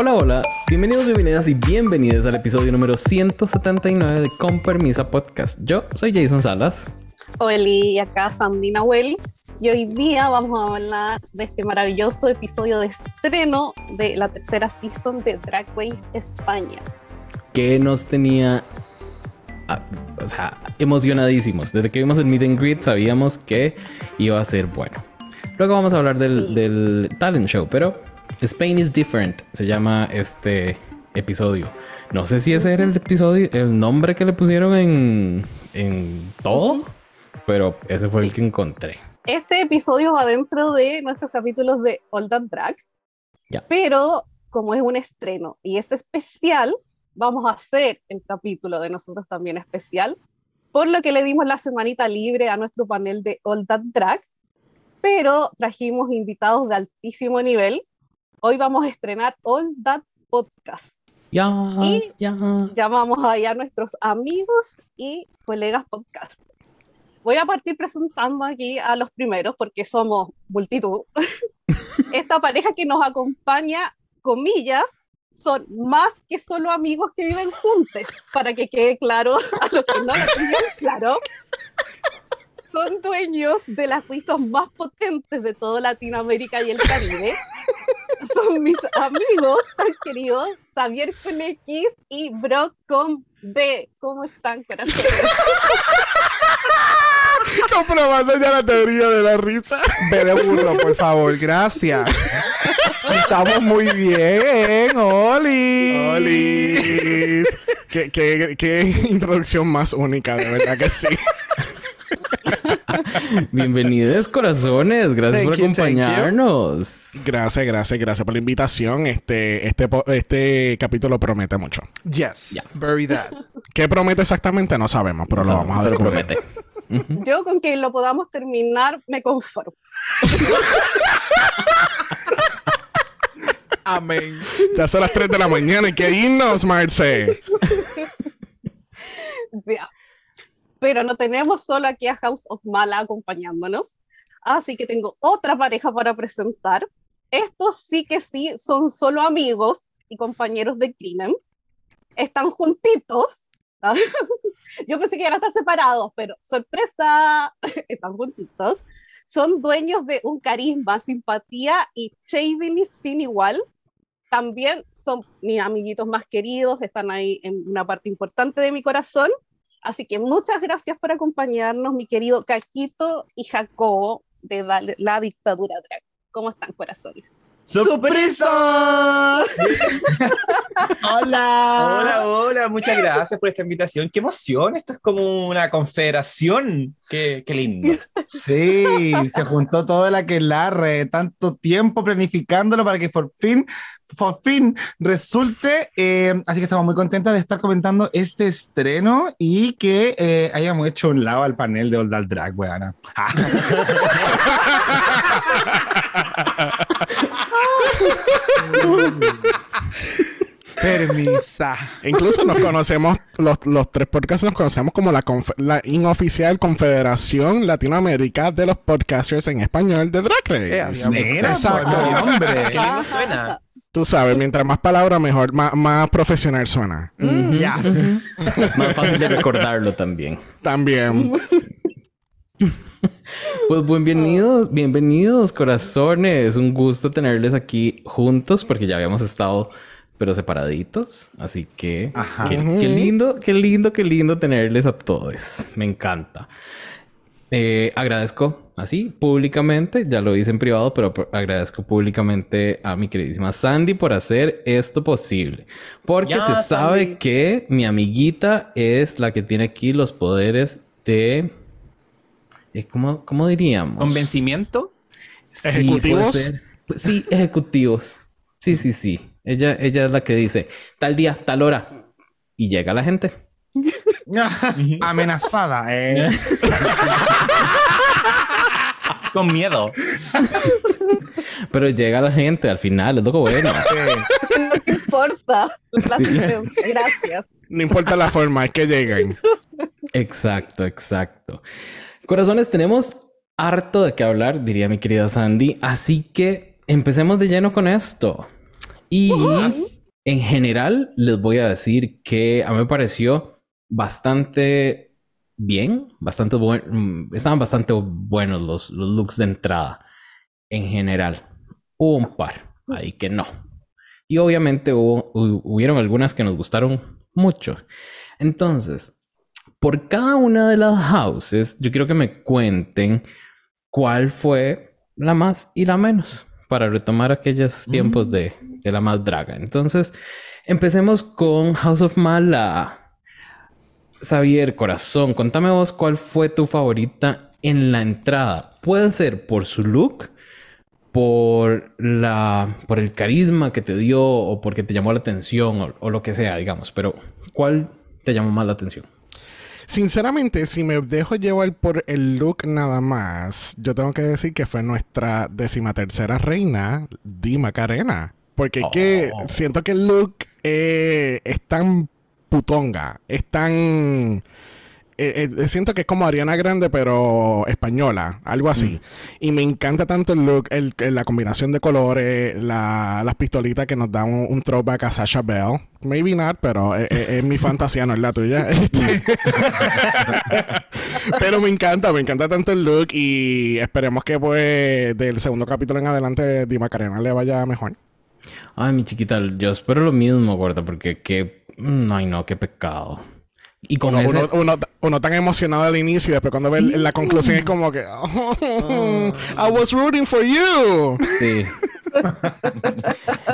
Hola, hola, bienvenidos, bienvenidas y bienvenidos al episodio número 179 de Con Permisa Podcast. Yo soy Jason Salas. Hola, y acá Sandina Welly. Y hoy día vamos a hablar de este maravilloso episodio de estreno de la tercera season de Drag Race España. Que nos tenía, ah, o sea, emocionadísimos. Desde que vimos el Meet and Greet sabíamos que iba a ser bueno. Luego vamos a hablar del, Sí. del talent show, pero Spain is Different se llama este episodio. No sé si ese era el episodio, el nombre que le pusieron en, en todo, pero ese fue el que encontré. Este episodio va dentro de nuestros capítulos de All That Drag. Ya. Pero como es un estreno y es especial, vamos a hacer el capítulo de nosotros también especial. Por lo que le dimos la semanita libre a nuestro panel de All That Drag. Pero trajimos invitados de altísimo nivel. Hoy vamos a estrenar All That Podcast. Ya, Y- ya. llamamos ahí a nuestros amigos y colegas podcast. Voy a partir presentando aquí a los primeros porque somos multitud. Esta pareja que nos acompaña, comillas, son más que solo amigos que viven juntos, para que quede claro a los que no lo tenían claro. Son dueños de las pizzas más potentes de toda Latinoamérica y el Caribe. Son mis amigos tan queridos, Xavier con X y Brock con B. ¿Cómo están, corazones? Comprobando ya la teoría de la risa. Ve de burro, por favor, gracias. Estamos muy bien, Oli. ¡Oli! ¿Qué, qué, qué introducción más única, de verdad que sí. Bienvenidos, corazones. Gracias Thank por you, thank you. acompañarnos. Gracias, gracias, gracias por la invitación. Este, este, este capítulo promete mucho. Yes, very that. ¿Qué promete exactamente? No sabemos, pero lo vamos a descubrir. promete. Yo con que lo podamos terminar me conformo. Amén. Ya son las 3 de la mañana y que irnos, Marce. Ya. Pero no tenemos solo aquí a House of Mala acompañándonos. Así que tengo otra pareja para presentar. Estos sí que sí son solo amigos y compañeros de crimen. Están juntitos. Yo pensé que iban a estar separados, pero sorpresa, están juntitos. Son dueños de un carisma, simpatía y shading sin igual. También son mis amiguitos más queridos, están ahí en una parte importante de mi corazón. Así que muchas gracias por acompañarnos, mi querido Caquito y Jacobo de la, dictadura drag. ¿Cómo están, corazones? ¡Sorpresa! Hola. Hola, hola, muchas gracias por esta invitación. ¡Qué emoción! Esto es como una confederación. ¡Qué, qué lindo! Sí, se juntó todo el aquelarre, tanto tiempo planificándolo para que por fin, por fin resulte. eh, así que estamos muy contentas de estar comentando este estreno y que eh, hayamos hecho un lado al panel de Old Drag, weana. Permisa. Incluso nos conocemos, los, los tres podcasts nos conocemos como la, la inoficial Confederación Latinoamérica de los Podcasters en Español de Drag Race. Eh, Exacto. Tú sabes, mientras más palabras, mejor, más, más profesional suena. Ujú. Yes. Más fácil de recordarlo también. También. Pues bienvenidos, bienvenidos, corazones. Un gusto tenerles aquí juntos porque ya habíamos estado, pero separaditos. Así que Ajá. qué, qué lindo, qué lindo, qué lindo tenerles a todos. Me encanta. Eh, agradezco así públicamente, ya lo hice en privado, pero agradezco públicamente a mi queridísima Sandy por hacer esto posible. Porque Ya, se sabe que mi amiguita es la que tiene aquí los poderes de... eh, ¿Cómo, cómo diríamos? ¿Convencimiento? Sí, ¿Ejecutivos? puede ser. Sí, ejecutivos. Sí, sí, sí. Ella, ella es la que dice tal día, tal hora. Y llega la gente. Amenazada, eh. Con miedo. Pero llega la gente al final, es lo que bueno. No importa. Sí. Gracias. No importa la forma, es que lleguen. Exacto, exacto. Corazones, tenemos harto de qué hablar, diría mi querida Sandy. Así que empecemos de lleno con esto. Y en general les voy a decir que a mí me pareció bastante bien, bastante bueno, estaban bastante buenos los, los looks de entrada en general. Hubo un par ahí que no. Y obviamente hubo, hu- hubieron algunas que nos gustaron mucho. Entonces, por cada una de las houses, yo quiero que me cuenten cuál fue la más y la menos para retomar aquellos tiempos de, de la más draga. Entonces, empecemos con House of Mala. Xavier, corazón, contame vos cuál fue tu favorita en la entrada. Puede ser por su look, por la, por el carisma que te dio o porque te llamó la atención o, o lo que sea, digamos. Pero, ¿cuál te llamó más la atención? Sinceramente, si me dejo llevar por el look nada más, yo tengo que decir que fue nuestra decimatercera reina, Dima Macarena. Porque es que Oh. siento que el look eh, es tan putonga, es tan... eh, eh, siento que es como Ariana Grande, pero española, algo así. Y me encanta tanto el look, el, el- la combinación de colores, la- las pistolitas que nos dan un, un throwback a Sasha Bell. Maybe not, pero es, es- es mi fantasía, no es la tuya. Este- pero me encanta, me encanta tanto el look y esperemos que pues del segundo capítulo en adelante Di Macarena le vaya mejor. Ay, mi chiquita, yo espero lo mismo, gorda, porque qué... mm, Ay, no, qué pecado. Y con Uno, ese... uno, uno- uno tan emocionado al inicio y después cuando ve el- la conclusión es como que I was rooting for you. Sí.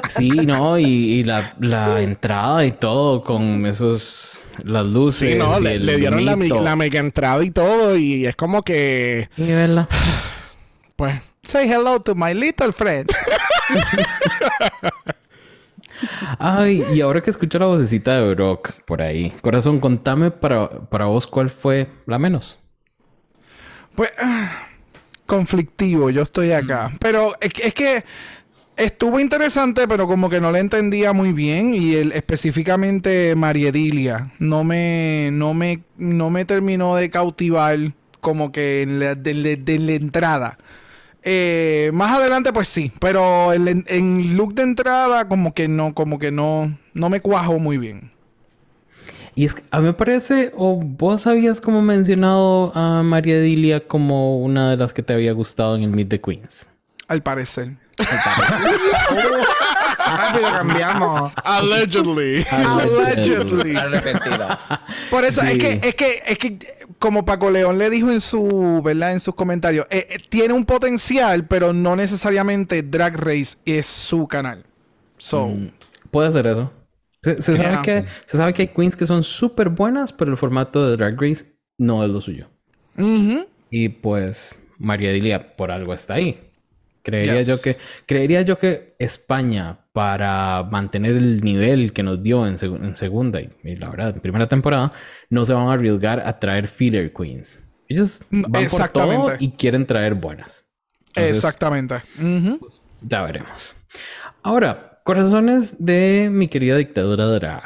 Sí, no, y, y la, la entrada y todo con esos... Las luces Sí, no, y le, el le dieron la, la mega entrada y todo y es como que Sí, ¿verdad? pues Say hello to my little friend. Ay, y ahora que escucho la vocecita de Brock por ahí. Corazón, contame para, para vos cuál fue la menos. Pues, conflictivo, yo estoy acá. Pero es, que- es que estuvo interesante, pero como que no le entendía muy bien. Y el, específicamente Mariedilia no me, no, me, no me terminó de cautivar como que en la, de, de- de la entrada. Eh, más adelante, pues sí, pero en, en- look de entrada, como que no, como que no, no me cuajo muy bien. Y es que a mí me parece, o vos habías como mencionado a María Dilia como una de las que te había gustado en el Meet the Queens. Al parecer. Rápido cambiamos. allegedly. Allegedly. Arrepentido. Por eso es que es que es que como Paco León le dijo en su, ¿verdad? En sus comentarios, eh, eh, tiene un potencial, pero no necesariamente Drag Race es su canal. So, Mm, Puede ser eso. Se, se sabe que, se sabe que hay queens que son súper buenas, pero el formato de Drag Race no es lo suyo. Y pues María Dilia por algo está ahí. Creería Yes. yo que creería yo que España para mantener el nivel que nos dio en, seg- en segunda y, y la verdad en primera temporada no se van a arriesgar a traer filler queens. Ellos Mm, van por todo exactamente. y quieren traer buenas. Entonces, Exactamente. Ujú. Ya veremos. Ahora, corazones de mi querida dictadura drag.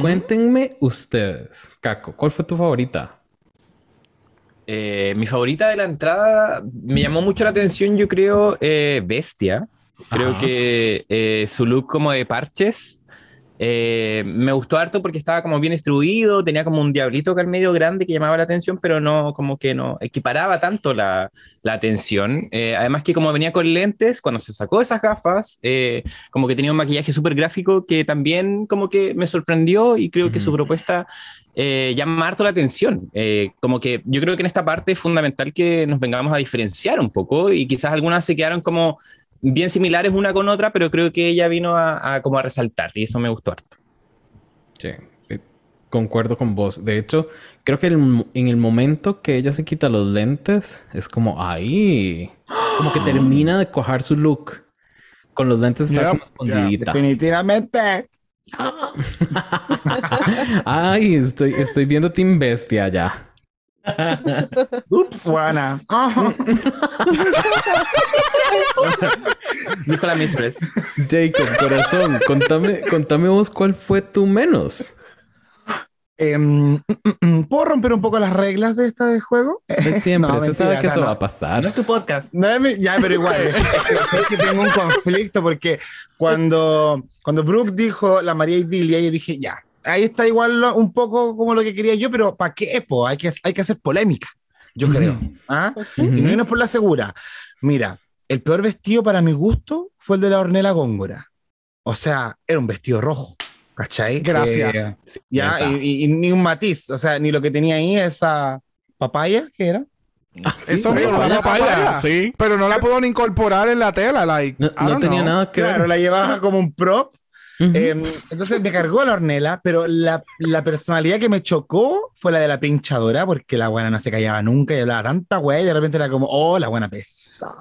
Cuéntenme ustedes, Caco, ¿cuál fue tu favorita? Eh, mi favorita de la entrada me llamó mucho la atención, yo creo, eh, Bestia. Creo Ajá. que eh, su look como de parches eh, me gustó harto porque estaba como bien distribuido, tenía como un diablito acá al medio grande que llamaba la atención, pero no, como que no equiparaba tanto la, la atención. Eh, además que como venía con lentes, cuando se sacó esas gafas, eh, como que tenía un maquillaje súper gráfico que también como que me sorprendió y creo que su propuesta eh, llama harto la atención. Como que yo creo que en esta parte es fundamental que nos vengamos a diferenciar un poco y quizás algunas se quedaron como bien similares una con otra, pero creo que ella vino a, a como a resaltar y eso me gustó harto. Sí, concuerdo con vos. De hecho, creo que el- en el momento que ella se quita los lentes, es como ahí, como que termina de cojar su look. Con los lentes está Yep, como escondidita. Definitivamente. Ay, estoy, estoy viendo Team Bestia ya. Ups. Juana. Dijo la Mistress. Jacob, corazón, contame, contame vos cuál fue tu menos. Mm, ¿Puedo romper un poco las reglas de este juego? Siempre, No, se mentira, sabe que eso no. va a pasar. No es tu podcast. No, es mi- ya, pero igual, es que, es que tengo un conflicto porque cuando, cuando Brooke dijo la María Idilia, yo dije, ya, ahí está igual lo- un poco como lo que quería yo, pero ¿para qué? Po? Hay, que, hay que hacer polémica, yo creo. ¿ah? Y no irnos por la segura. Mira, el peor vestido para mi gusto fue el de la Ornella Góngora. O sea, era un vestido rojo, ¿cachai? Gracias. Eh, Sí, ya, y, y- y ni un matiz, o sea, ni lo que tenía ahí, esa papaya, que era? Ah, sí, Eso la mismo, una papaya. papaya. Sí. Pero no la puedo ni incorporar en la tela, like. No, no tenía know. nada que Claro, ver. la llevaba como un prop. Eh, entonces me cargó la hornela, pero la, la personalidad que me chocó fue la de la pinchadora, porque la buena no se callaba nunca y hablaba tanta wea y de repente era como, oh, la buena pesa.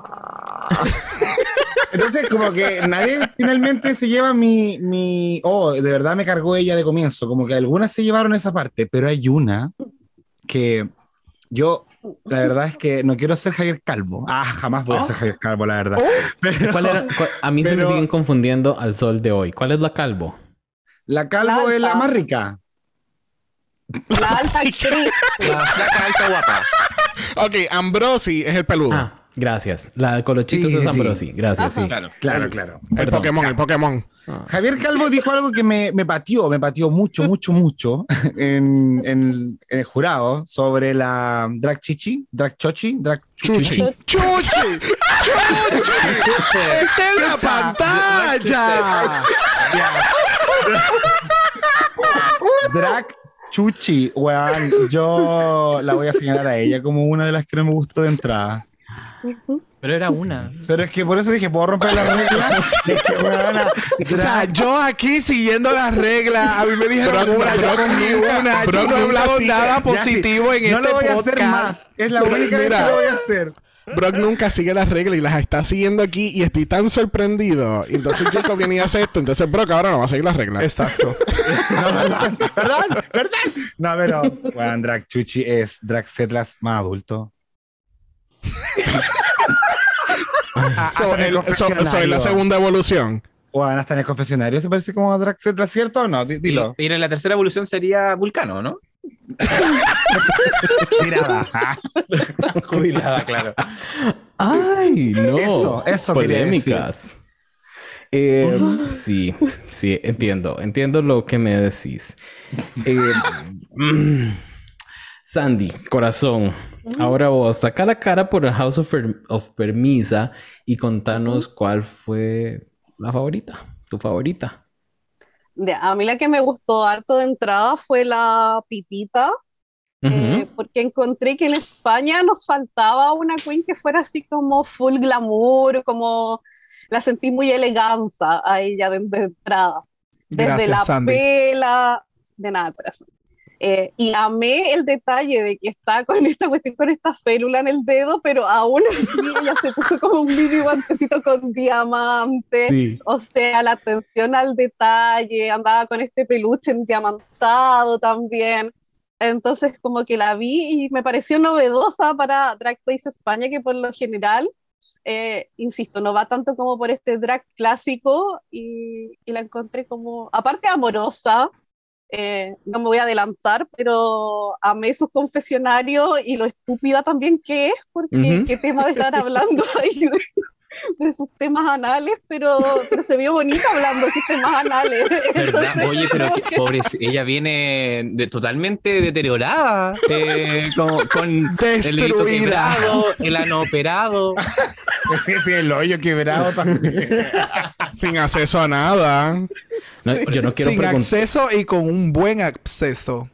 Entonces, como que nadie finalmente se lleva mi, mi, oh, de verdad me cargó ella de comienzo, como que algunas se llevaron esa parte, pero hay una que yo, la verdad es que no quiero ser Javier Calvo. Ah, jamás voy a ser Javier Calvo, la verdad. Pero ¿Cuál era? cuál- a mí se me siguen confundiendo al sol de hoy. ¿Cuál es la calvo? la Calvo La es la más rica. La alta actriz. La flaca alta guapa. Ok, Ambrosi es el peludo. Ah, gracias. La de Colochitos Sí, es sí. Ambrosi. Gracias, Ajá. sí. Claro. Claro, claro. el perdón. Pokémon, el Pokémon. Ah. Javier Calvo dijo algo que me, me pateó, me pateó mucho, mucho, mucho en, en- en el jurado sobre la drag chichi, drag chochi, drag Chuchi. Chuchi. Chuchi. ¡Está en la pantalla! drag chuchi. Weón, yo la voy a señalar a ella como una de las que no me gustó de entrada. Pero era una. Pero es que por eso dije, ¿puedo romper la regla? Es que, weona, O sea, drag- yo aquí siguiendo las reglas, a mí me dijeron Brock- una, yo Brock- cogí una, yo Brock no he nunca hablado sigue. nada Ya, positivo en no este lo voy a hacer podcast. más. Es la única vez que Mira. lo voy a hacer. Brock nunca sigue las reglas y las está siguiendo aquí y estoy tan sorprendido. Entonces Jacob viene y hace esto. Entonces Brock ahora no va a seguir las reglas. Exacto. No, perdón, perdón, perdón. No, pero, weón, Drag Chuchi es Drag Setlas más adulto. Ah, So, el- so- so, es la segunda evolución. Weón, hasta en el confesionario se parece como a Drag Setlas, ¿cierto o no? Di- Dilo. Y, y en la tercera evolución sería Vulcano, ¿no? Tirada. Jubilada, claro. Ay, no. Eso, eso Polémicas. Eh, sí, sí, entiendo. Entiendo lo que me decís. Eh, mm, Sandy, corazón. Ahora vos, saca la cara por el House of, Per- of Permisa y contanos cuál fue la favorita, tu favorita. De- a mí la que me gustó harto de entrada fue la Pitita, eh, porque encontré que en España nos faltaba una queen que fuera así como full glamour, como la sentí muy eleganza a ella de, de entrada. Desde Gracias, la Sandy. pela, de nada, corazón. Eh, y amé el detalle de que está con esta cuestión, con esta férula en el dedo, pero aún así ella se puso como un mini guantecito con diamante. Sí. O sea, la atención al detalle, andaba con este peluche diamantado también. Entonces, como que la vi y me pareció novedosa para Drag Race España, que por lo general, eh, insisto, no va tanto como por este drag clásico y, y la encontré como, aparte amorosa, eh, no me voy a adelantar, pero amé sus confesionarios y lo estúpida también que es, porque qué tema de estar hablando ahí de, sus temas anales, pero, pero se vio bonita hablando de sus temas anales. ¿Verdad? Entonces, Oye, pero que, pobre, ella viene de, totalmente deteriorada, eh, con, con el quebrado, el ano operado. Sí, sí, el hoyo quebrado también. Sin acceso a nada. No, yo no quiero Sin preguntar. acceso y con un buen acceso.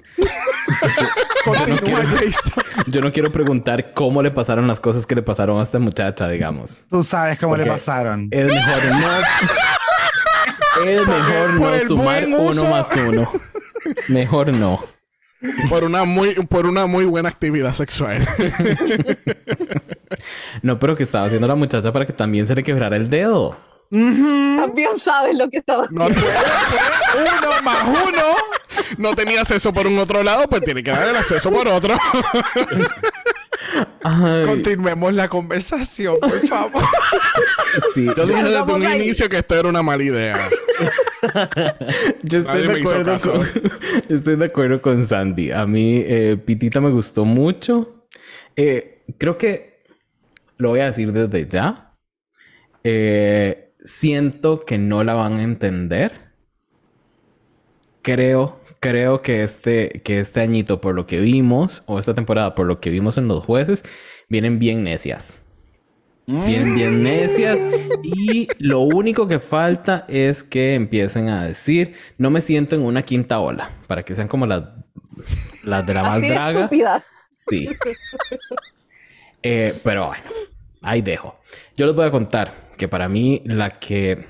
Quiero-. Yo no quiero preguntar cómo le pasaron las cosas que le pasaron a esta muchacha, digamos. Tú sabes cómo le pasaron. Es mejor no. Es mejor Por no sumar uno más uno. Mejor no. Por una muy, por una muy buena actividad sexual. No, pero que estaba haciendo la muchacha para que también se le quebrara el dedo. También sabes lo que estaba haciendo. No uno más uno. No tenía acceso por un otro lado, pues tiene que dar el acceso por otro. Ay, Continuemos la conversación, por favor. sí. Yo dije desde un ahí. inicio que esto era una mala idea. Yo estoy, Nadie de acuerdo con, yo estoy de acuerdo con Sandy. A mí, eh, Pitita me gustó mucho. Eh, creo que lo voy a decir desde ya. Eh, siento que no la van a entender. Creo, creo que este, que este añito, por lo que vimos, o esta temporada, por lo que vimos en los jueces, vienen bien necias. Bien, bien necias. Y lo único que falta es que empiecen a decir, no me siento en una quinta ola, para que sean como las, las de la más Así draga. estúpidas. Sí. Eh, pero bueno, ahí dejo. Yo les voy a contar que para mí la que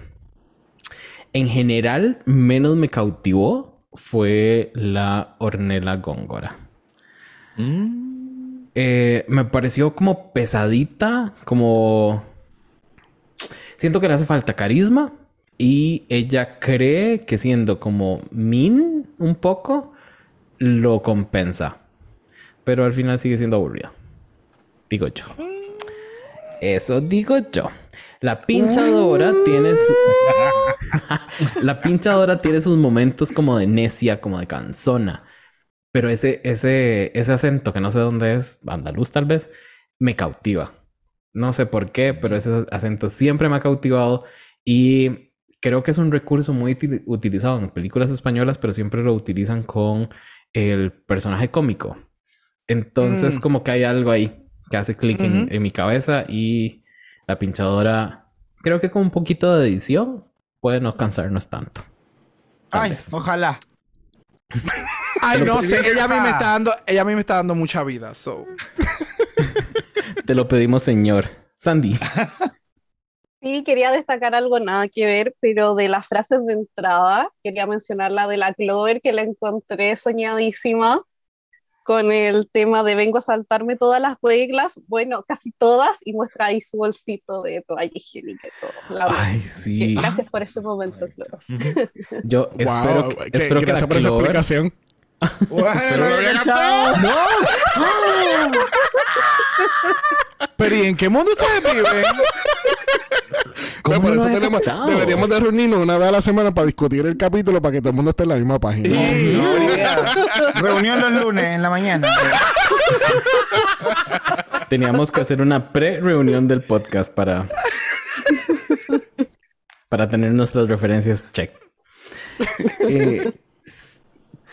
en general menos me cautivó fue la Ornella Góngora. Eh, me pareció como pesadita, como... Siento que le hace falta carisma y ella cree que siendo como mean un poco, lo compensa. Pero al final sigue siendo aburrida. Digo yo. Eso digo yo. La pinchadora tiene... su- La pinchadora tiene sus momentos como de necia, como de canzona. Pero ese, ese, ese acento que no sé dónde es, andaluz tal vez, me cautiva. No sé por qué, pero ese acento siempre me ha cautivado y creo que es un recurso muy util- utilizado en películas españolas, pero siempre lo utilizan con el personaje cómico. Entonces, Mm. como que hay algo ahí que hace clic en, en mi cabeza y la pinchadora, creo que con un poquito de edición puede no cansarnos tanto. Ay, vez. ojalá. Ay, no sé, ¿qué ella a mí me está dando, ella a mí me está dando mucha vida, so. Te lo pedimos, señor. Sandy. Sí, quería destacar algo nada que ver, pero de las frases de entrada, quería mencionar la de la Clover, que la encontré soñadísima con el tema de vengo a saltarme todas las reglas, bueno, casi todas, y muestra ahí su bolsito de toalla higiénica y todo. La. Ay, sí. Gracias por ese momento, Clover. Yo espero, Wow, que, que- espero que la gracias por esa Clover... Espero- lo había captado. Pero ¿y en qué mundo ustedes viven? ¿Cómo por no eso tenemos- deberíamos de reunirnos una vez a la semana para discutir el capítulo para que todo el mundo esté en la misma página. Sí, idea. Reunión los lunes en la mañana. Teníamos que hacer una pre-reunión del podcast para... para tener nuestras referencias check. Eh,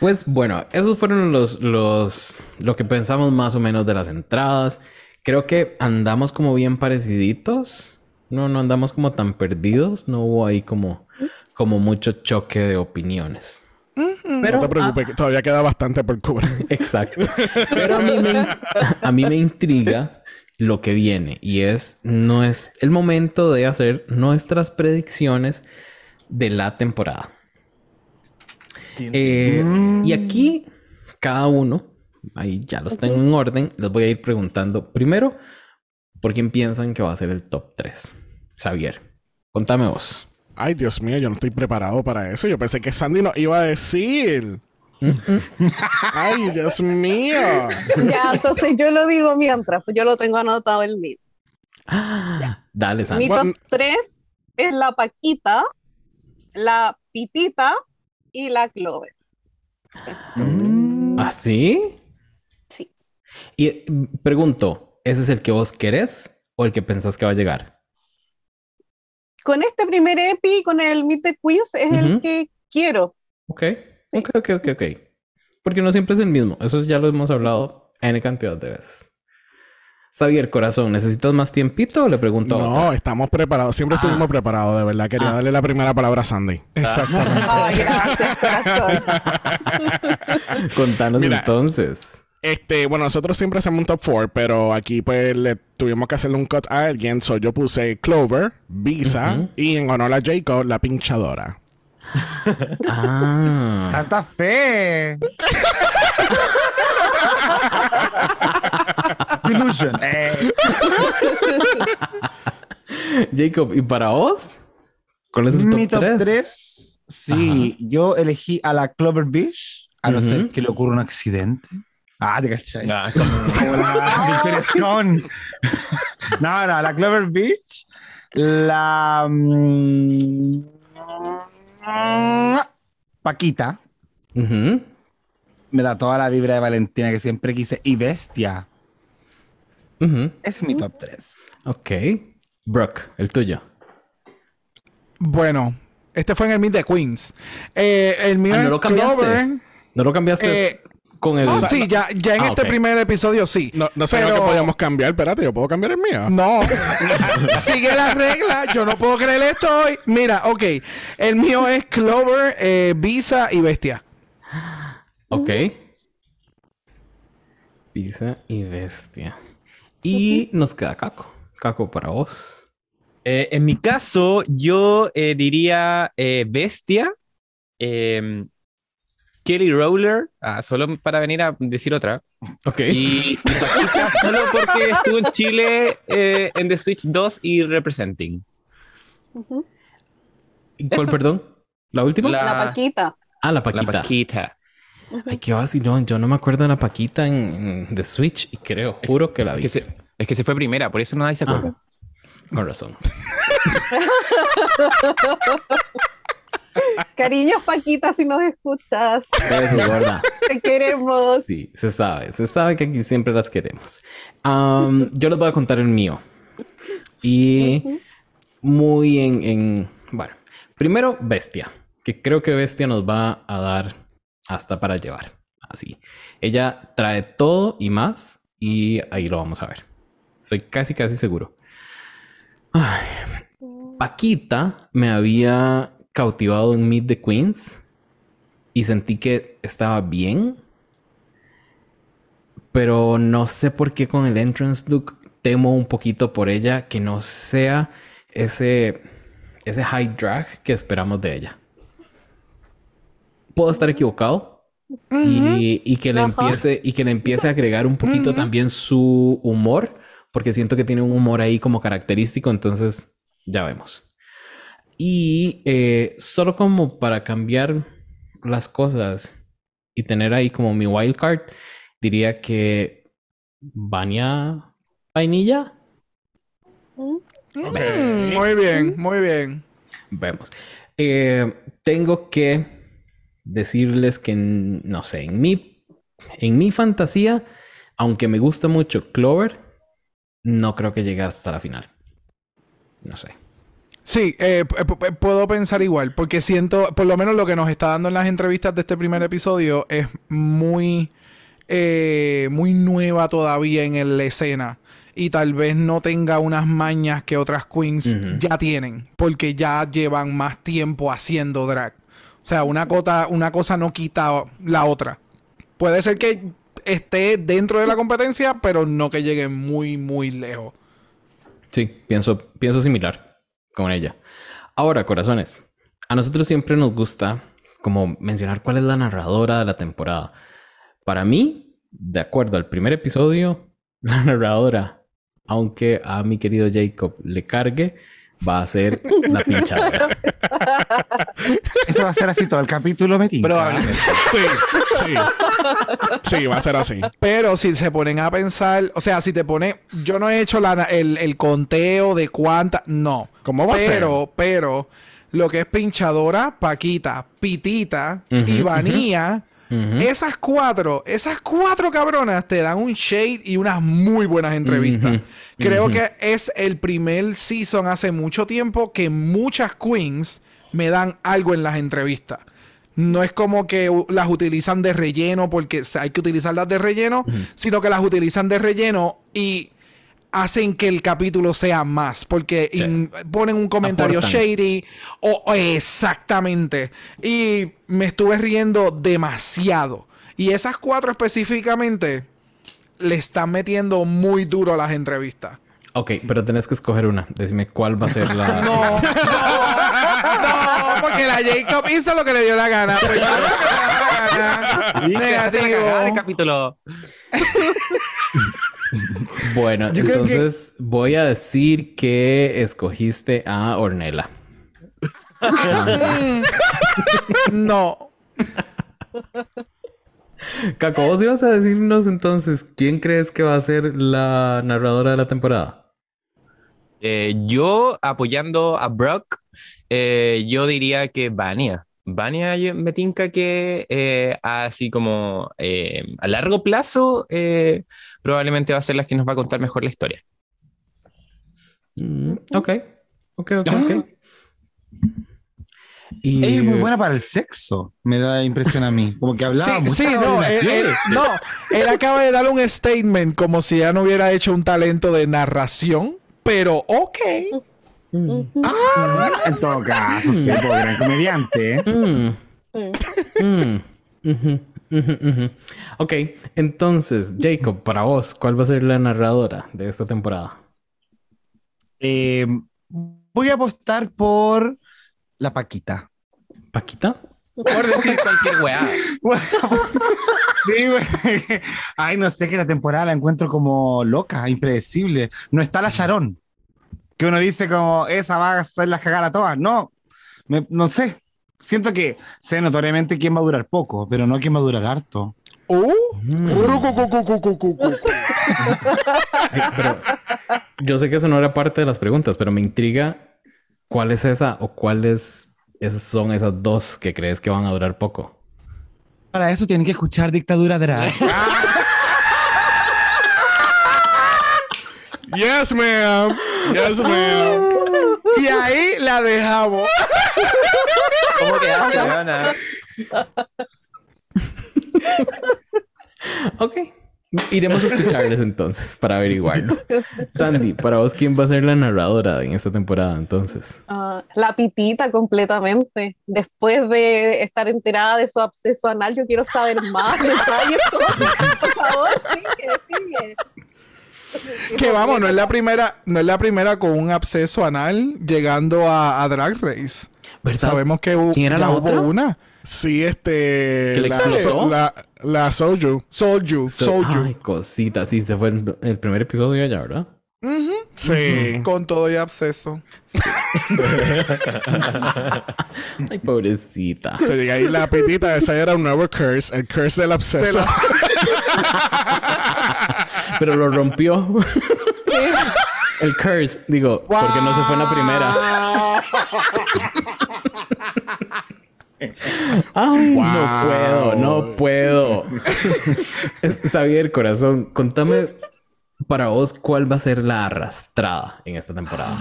pues bueno, esos fueron los, los... lo que pensamos más o menos de las entradas. Creo que andamos como bien pareciditos. No, no andamos como tan perdidos. No hubo ahí como, como mucho choque de opiniones. Pero, no te preocupes, que todavía queda bastante por cubrir. Exacto. Pero a mí, me, a mí me intriga lo que viene y es, no es el momento de hacer nuestras predicciones de la temporada. Eh, Y aquí, cada uno, ahí ya los tengo en orden, les voy a ir preguntando primero, ¿por quién piensan que va a ser el top 3? Xavier, contame vos. Ay, Dios mío, yo no estoy preparado para eso. Yo pensé que Sandy nos iba a decir. Ay, Dios mío. Ya, entonces yo lo digo mientras, pues yo lo tengo anotado el mío. Dale, Sandy. Mi top 3 es la Paquita, la Pitita y la Clover. ¿Así? Sí. Y eh, pregunto, ¿ese es el que vos querés o el que pensás que va a llegar? Con este primer EPI, con el Meet the Quiz, es el que quiero. Ok, ok, ok, ok, ok. Porque no siempre es el mismo. Eso ya lo hemos hablado N cantidad de veces. Xavier, corazón, ¿necesitas más tiempito o le pregunto a No, otra? estamos preparados. Siempre Ah. estuvimos preparados, de verdad. Quería Ah. darle la primera palabra a Sandy. Exactamente. Ay, gracias, corazón. Contanos Mira. entonces. Este, bueno, nosotros siempre hacemos un top 4, pero aquí pues le tuvimos que hacerle un cut a alguien. So yo puse Clover, Visa y en honor a Jacob, la pinchadora. Ah. Tanta fe. Illusion. Eh, Jacob, ¿y para vos? ¿Cuál es el mi top top 3? 3. Sí, yo elegí a la Clover Beach, a no ser que le ocurra un accidente. Ah, te cachai. Ah, como- Como la Victoria Scone. No, no, la Clover Beach. La. mm, Paquita. Me da toda la vibra de Valentina que siempre quise. Y Bestia. Ese es mi top 3. Ok. Brooke, el tuyo. Bueno, este fue en el Meet de Queens. Eh, el mío Ah, ¿no es lo cambiaste? Clover. ¿No lo cambiaste Eh, con el... Oh, sí, ya, ya en Ah, este primer episodio sí. No, no sé Pero- que podíamos cambiar. Espérate, ¿yo puedo cambiar el mío? No, sigue la regla. Yo no puedo creer esto hoy. Mira, ok. El mío es Clover, eh, Visa y Bestia. Ok. Pisa y bestia. Y nos queda Caco. Caco para vos. Eh, en mi caso, yo eh, diría eh, Bestia, em, Kelly Rowler, ah, solo para venir a decir otra, Ok. y, y Paquita solo porque estuvo en Chile eh, en The Switch 2 y Representing. Ujú. ¿Y ¿Cuál, eso. perdón? ¿La última? La- La Paquita. Ah, la La Paquita. Ay, qué vacilón. Yo no me acuerdo de la Paquita en, en The Switch y creo, juro que la Es vi. que, se, es que se fue primera, por eso nadie se acuerda. Ah, con razón. Cariños, Paquita, si nos escuchas. Eso es verdad. Te queremos. Sí, se sabe. Se sabe que aquí siempre las queremos. Yo les voy a contar el mío. Y muy en, en... Bueno, primero Bestia. Que creo que Bestia nos va a dar hasta para llevar. Así. Ella trae todo y más. Y ahí lo vamos a ver. Estoy casi, casi seguro. Paquita me había cautivado en Meet the Queens y sentí que estaba bien. Pero no sé por qué con el entrance look temo un poquito por ella que no sea ese, ese high drag que esperamos de ella. Puedo estar equivocado y, y que le Ajá. empiece y que le empiece a agregar un poquito también su humor, porque siento que tiene un humor ahí como característico, entonces ya vemos. Y eh, solo como para cambiar las cosas y tener ahí como mi wild card, diría que Vania Vainilla. Mm. Mm, muy bien, muy bien. Vemos. Eh, tengo que decirles que, no sé, en mi, en mi fantasía, aunque me gusta mucho Clover, no creo que llegue hasta la final. No sé. Sí, eh, puedo pensar igual, porque siento, por lo menos lo que nos está dando en las entrevistas de este primer episodio es muy, eh, muy nueva todavía en la escena. Y tal vez no tenga unas mañas que otras queens ya tienen, porque ya llevan más tiempo haciendo drag. O sea, una, cota, una cosa no quita la otra. Puede ser que esté dentro de la competencia, pero no que llegue muy, muy lejos. Sí, pienso, pienso similar con ella. Ahora, corazones, a nosotros siempre nos gusta como mencionar cuál es la narradora de la temporada. Para mí, de acuerdo al primer episodio, la narradora, aunque a mi querido Jacob le cargue, va a ser la pinchadora. Esto va a ser así todo el capítulo, me. Probablemente. Sí, sí. Sí, va a ser así. Pero si se ponen a pensar, o sea, si te pone, yo no he hecho la- el, el conteo de cuántas, no. ¿Cómo va a ser? pero, pero, lo que es pinchadora, Paquita, Pitita y Ujú, Esas cuatro, esas cuatro cabronas te dan un shade y unas muy buenas entrevistas. Creo que es el primer season hace mucho tiempo que muchas queens me dan algo en las entrevistas. No es como que las utilizan de relleno porque hay que utilizarlas de relleno, sino que las utilizan de relleno y hacen que el capítulo sea más porque Sí. in- ponen un comentario Aportan. shady o, o exactamente y me estuve riendo demasiado y esas cuatro específicamente le están metiendo muy duro a las entrevistas Ok, pero tenés que escoger una. Decime cuál va a ser la. no no no porque la Jacob hizo lo que le dio la gana pues yo lo que la gana. Negativo capítulo. Bueno, Yo creo que- entonces voy a decir que escogiste a Ornella. no Caco, vos ibas a decirnos entonces quién crees que va a ser la narradora de la temporada. Eh, yo apoyando a Brock, eh, yo diría que Vania. Vania yo- me tinca que eh, así como eh, a largo plazo eh, probablemente va a ser la que nos va a contar mejor la historia. Mm, ok. Ok, ok, ok. Y, Ella es muy buena para el sexo, me da impresión a mí. Como que hablaba Sí, sí, no, él, coordinación. él- no, él acaba de dar un statement como si ya no hubiera hecho un talento de narración, pero ok. Mm, Ah, en todo caso, sí, gran comediante. ¿eh? mm, Sí. Ujú, ujú, ujú. Ok, entonces, Jacob, para vos, ¿cuál va a ser la narradora de esta temporada? Eh, voy a apostar por la Paquita. ¿Paquita? Por decir cualquier weá. Sí. Ay, no sé, que la temporada la encuentro como loca, impredecible. No está la Sharon, que uno dice como, esa va a ser la cagar a todas. No, me- no sé. Siento que sé notoriamente quién va a durar poco, pero no quién va a durar harto. Mm. pero yo sé que eso no era parte de las preguntas, pero me intriga cuál es esa o cuáles esas son esas dos que crees que van a durar poco. Para eso tienen que escuchar Dictadura Drag. Yes, ma'am. Yes, ma'am. Y ahí la dejamos. ¿Cómo quedaste? Ok. Iremos a escucharles entonces para averiguarlo. Sandy, para vos, ¿quién va a ser la narradora en esta temporada entonces? Ah, la pitita completamente. Después de estar enterada de su absceso anal, yo quiero saber más detalles. Por favor, sigue, sigue. Que vamos, no es la primera, no es la primera con un absceso anal llegando a, a Drag Race. ¿Verdad? Sabemos que ¿Quién era la hubo otra? una. Sí, este. ¿Que le la, explotó? la, la Soju. Soju, So- Soju. Ay, cosita. Sí, se fue el, el primer episodio ya, ¿verdad? Sí. Con todo y absceso. Ay, pobrecita. Se llega ahí la petita, esa era un nuevo curse, el curse del absceso. Pero lo rompió. El curse, digo, porque no se fue en la primera. Ay, no puedo, no puedo. Xavier, corazón, contame para vos cuál va a ser la arrastrada en esta temporada.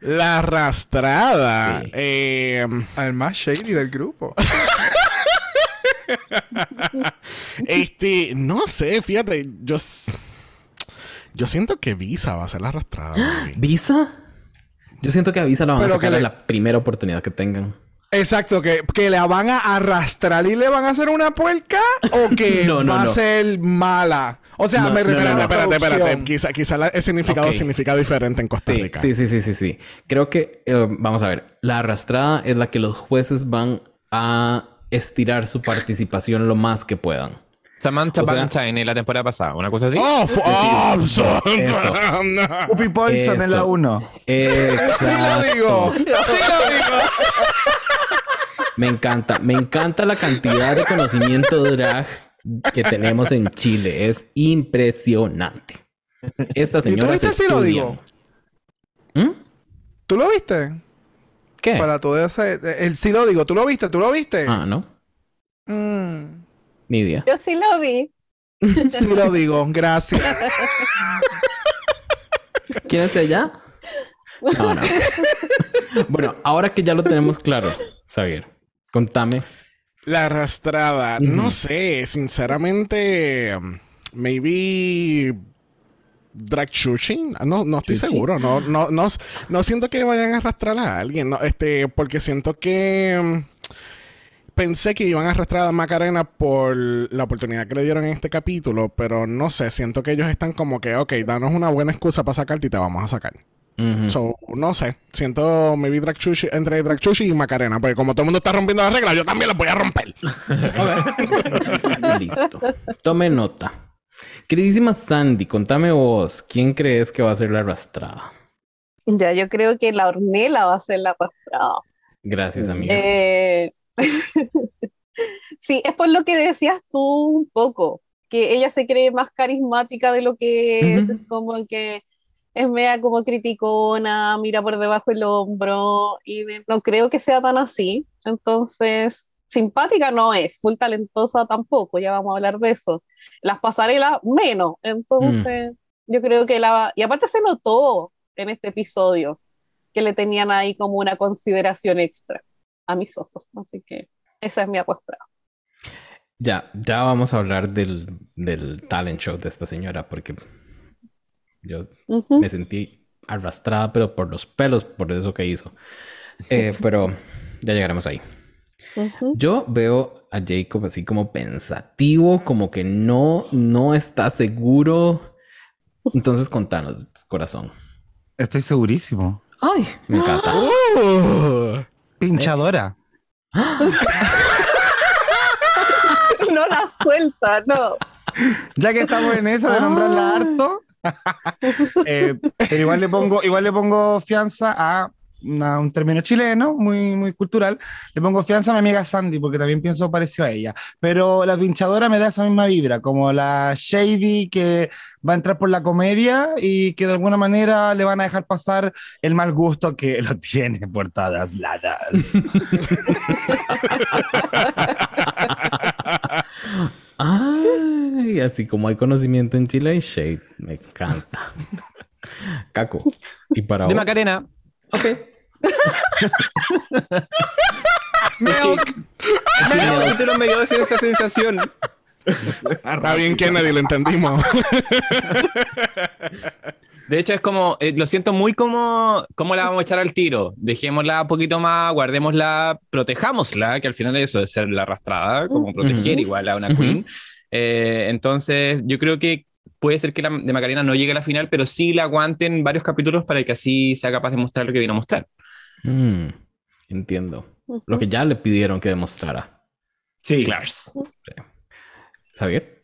La arrastrada. Sí. eh, Al más shady del grupo. este, no sé, fíjate, yo. Yo siento que Visa va a ser la arrastrada. baby. ¿Visa? Yo siento que a Visa la van Pero a sacar que a le- la primera oportunidad que tengan. Exacto, que, que la van a arrastrar y le van a hacer una puerca o que No, no, va no. a ser mala. O sea, No, me refiero no, a no, la espérate, espérate. Quizá, quizá la- el significado significa diferente en Costa Sí, Rica. sí, sí, sí, sí, sí. Creo que, eh, vamos a ver, la arrastrada es la que los jueces van a estirar su participación lo más que puedan. Samantha O sea- Valentine en la temporada pasada, una cosa así. Oh, oh, Poison en la Eso. 1. Sí lo digo. Sí lo digo. Me encanta, me encanta la cantidad de conocimiento drag que tenemos en Chile. Es impresionante. Esta ¿Y tú señora viste si lo digo? ¿Mm? ¿Tú lo viste? ¿Qué? Para todo ese... El sí lo digo. ¿Tú lo viste? ¿Tú lo viste? Ah, no. Mm, Ni idea. Yo sí lo vi. sí lo digo. Gracias. ¿Quién es ella? No, no. bueno, ahora que ya lo tenemos claro, Xavier, contame. La arrastrada, no sé, sinceramente, um, maybe drag chuching, no, no estoy Chuchi. seguro, no, no, no, no siento que vayan a arrastrar a alguien, no, este, porque siento que um, pensé que iban a arrastrar a Macarena por la oportunidad que le dieron en este capítulo, pero no sé, siento que ellos están como que, ok, danos una buena excusa para sacarte y te vamos a sacar. So, no sé. Siento maybe Drag entre Drag Chuchi y Macarena. Porque como todo el mundo está rompiendo las reglas, yo también las voy a romper. Listo. Tome nota. Queridísima Sandy, contame vos, ¿quién crees que va a ser la arrastrada? Ya, yo creo que la Ornella va a ser la arrastrada. Gracias, amiga. Eh, sí, es por lo que decías tú un poco, que ella se cree más carismática de lo que es, es como que es media como criticona, mira por debajo del hombro, y no creo que sea tan así. Entonces, simpática no es, full talentosa tampoco, ya vamos a hablar de eso. Las pasarelas menos, entonces yo creo que la... Y aparte se notó en este episodio que le tenían ahí como una consideración extra a mis ojos, así que esa es mi apuesta. Ya, ya vamos a hablar del, del talent show de esta señora, porque yo me sentí arrastrada, pero por los pelos, por eso que hizo. Eh, pero ya llegaremos ahí. Yo veo a Jacob así como pensativo, como que no, no está seguro. Entonces, contanos, corazón. Estoy segurísimo. Ay, me encanta. Uh, Pinchadora. No la suelta, no. Ya que estamos en eso de nombrarla harto, eh, pero igual le pongo, igual le pongo fianza a una- un término chileno, muy, muy cultural. Le pongo fianza a mi amiga Sandy, porque también pienso parecido a ella. Pero la pinchadora me da esa misma vibra, como la shady que va a entrar por la comedia y que de alguna manera le van a dejar pasar el mal gusto que lo tiene por todas lados. Ay, así como hay conocimiento en Chile, hay shade. Me encanta. Caco. Y para De vos? Macarena. Ok. Milk. El capítulo me dio esa sensación. Está bien, Kennedy, lo entendimos. De hecho, es como, eh, lo siento muy como, ¿cómo la vamos a echar al tiro? Dejémosla un poquito más, guardémosla, protejámosla, que al final eso es ser la arrastrada, como proteger Ujú. igual a una Ujú. queen. Eh, entonces, yo creo que puede ser que la de Macarena no llegue a la final, pero sí la aguanten varios capítulos para que así sea capaz de mostrar lo que vino a mostrar. Mm, entiendo. Lo que ya le pidieron que demostrara. Sí. Clars. ¿Xavier?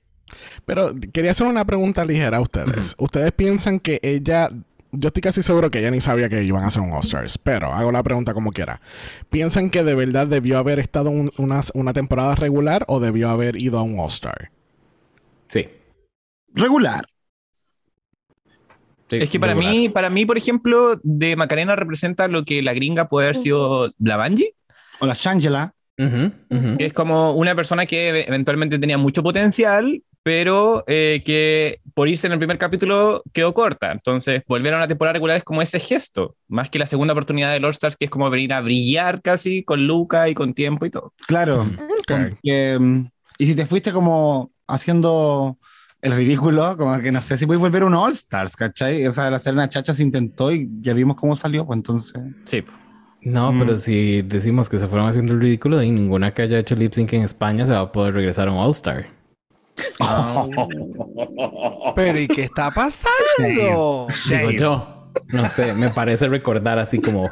Pero quería hacer una pregunta ligera a ustedes. ¿Ustedes piensan que ella... Yo estoy casi seguro que ella ni sabía que iban a hacer un All-Stars, pero hago la pregunta como quiera. ¿Piensan que de verdad debió haber estado un- una, una temporada regular o debió haber ido a un All-Star? Sí. Regular. Sí, Es que para regular. mí, para mí, por ejemplo, de Macarena representa lo que la gringa puede haber sido la Bungie. O la Shangela. Es como una persona que eventualmente tenía mucho potencial, pero eh, que por irse en el primer capítulo quedó corta. Entonces, volver a una temporada regular es como ese gesto, más que la segunda oportunidad de All Stars, que es como venir a brillar casi con Luca y con tiempo y todo. Claro. Ok. Que, y si te fuiste como haciendo el ridículo, como que no sé si puedes volver a un All Stars, ¿cachai? O sea, la Serena Chacha se intentó y ya vimos cómo salió, pues entonces. Sí. No, Mm. pero si decimos que se fueron haciendo el ridículo y ninguna que haya hecho lip sync en España se va a poder regresar a un All-Star. Pero ¿y qué está pasando? Digo yo. No sé, me parece recordar así como,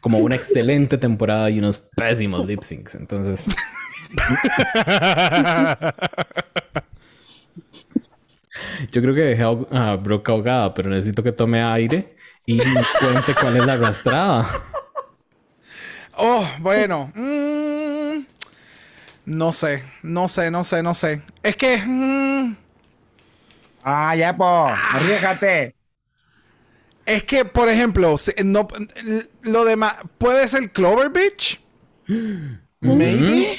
como una excelente temporada y unos pésimos lip syncs. Entonces, yo creo que dejé a a Brooke ahogada, pero necesito que tome aire y nos cuente cuál es la arrastrada. Oh, bueno. mm, no sé, no sé, no sé, no sé. Es que... mm, Ah, ya, po, arriesgate. es que, por ejemplo, si- no, lo demás... ¿Puede ser Clover Beach? Maybe.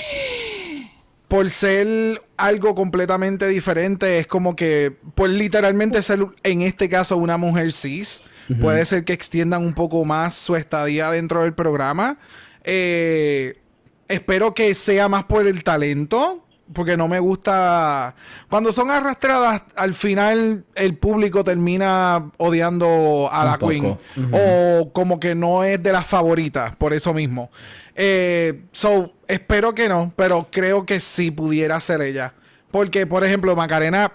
Por ser algo completamente diferente, es como que, pues literalmente ser en este caso una mujer cis, puede ser que extiendan un poco más su estadía dentro del programa. Eh, espero que sea más por el talento, porque no me gusta. Cuando son arrastradas, al final el público termina odiando a Un la poco. Queen. O como que no es de las favoritas, por eso mismo. Eh, so, espero que no, pero creo que sí pudiera ser ella. Porque, por ejemplo, Macarena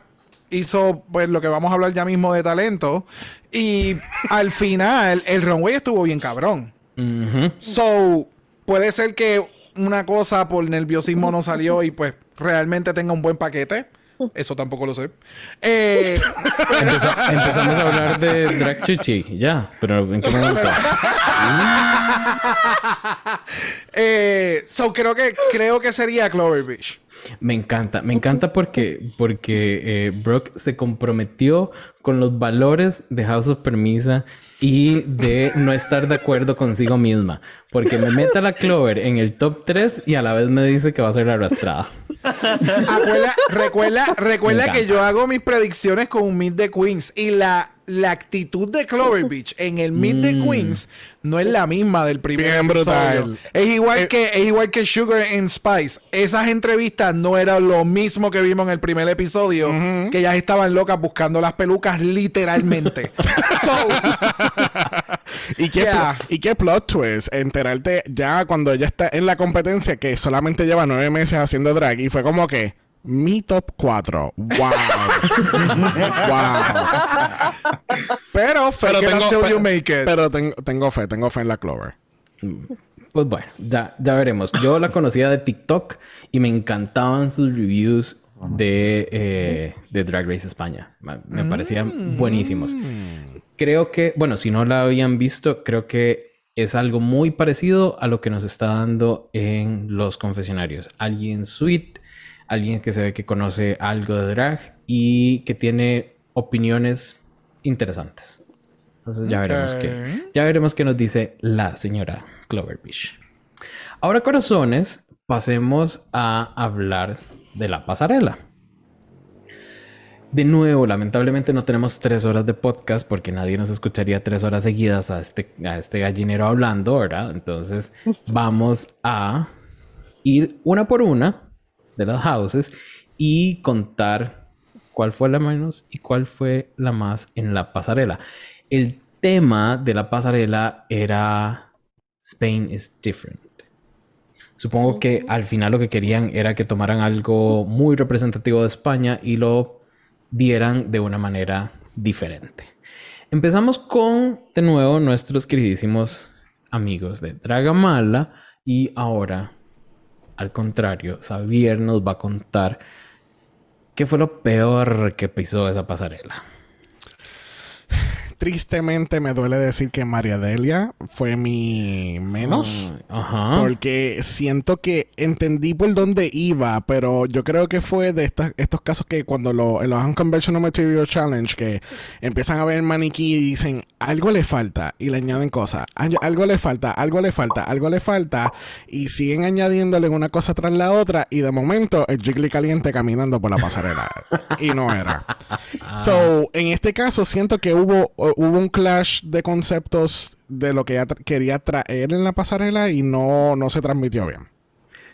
hizo pues lo que vamos a hablar ya mismo de talento. Y al final, el runway estuvo bien cabrón. So, puede ser que una cosa por nerviosismo no salió y pues realmente tenga un buen paquete. Eso tampoco lo sé. Eh, Empeza- empezamos a hablar de Drag Chuchi, ya, pero ¿en qué momento? eh, so, creo que, creo que sería Clover Beach. Me encanta, me encanta porque, porque eh, Brooke se comprometió con los valores de House of Permisa y de no estar de acuerdo consigo misma. Porque me mete a la Clover en el top 3 y a la vez me dice que va a ser arrastrada. Recuerda recuerda que yo hago mis predicciones con un Meet the Queens y la, la actitud de Clover Beach en el Meet the Mm. Queens no es la misma del primer Bien episodio. brutal. Es igual Eh, que es igual que Sugar and Spice. Esas entrevistas no eran lo mismo que vimos en el primer episodio, que ellas estaban locas buscando las pelucas literalmente. So, ¿Y qué, Yeah. y qué plot twist enterarte ya cuando ella está en la competencia que solamente lleva nueve meses haciendo drag y fue como que mi top 4. ¡Wow! ¡Wow! pero fake Pero tengo, until you make it. pero tengo, tengo fe, tengo fe en la Clover. Pues bueno, ya, ya veremos. Yo la conocía de TikTok y me encantaban sus reviews de, eh, de Drag Race España. Me parecían buenísimos. Creo que, bueno, si no la habían visto, creo que es algo muy parecido a lo que nos está dando en los confesionarios. Alguien sweet, alguien que se ve que conoce algo de drag y que tiene opiniones interesantes. Entonces ya veremos qué. Ya veremos qué nos dice la señora Clover Beach. Ahora, corazones, pasemos a hablar de la pasarela. De nuevo, lamentablemente no tenemos tres horas de podcast porque nadie nos escucharía tres horas seguidas a este, a este gallinero hablando, ¿verdad? Entonces vamos a ir una por una de las houses y contar cuál fue la menos y cuál fue la más en la pasarela. El tema de la pasarela era Spain is different. Supongo que al final lo que querían era que tomaran algo muy representativo de España y lo dieran de una manera diferente. Empezamos con, de nuevo, nuestros queridísimos amigos de Dragamala y ahora, al contrario, Xavier nos va a contar qué fue lo peor que pisó esa pasarela. Tristemente me duele decir que María Delia fue mi menos. Ajá. Porque siento que entendí por dónde iba, pero yo creo que fue de estos casos que cuando lo, en los Unconventional Material Challenge que empiezan a ver maniquí y dicen algo le falta y le añaden cosas, algo le falta, algo le falta, algo le falta y siguen añadiéndole una cosa tras la otra y de momento el Jiggly caliente caminando por la pasarela y no era. So, en este caso siento que hubo, hubo un clash de conceptos de lo que ella tra- quería traer en la pasarela y no, no se transmitió bien.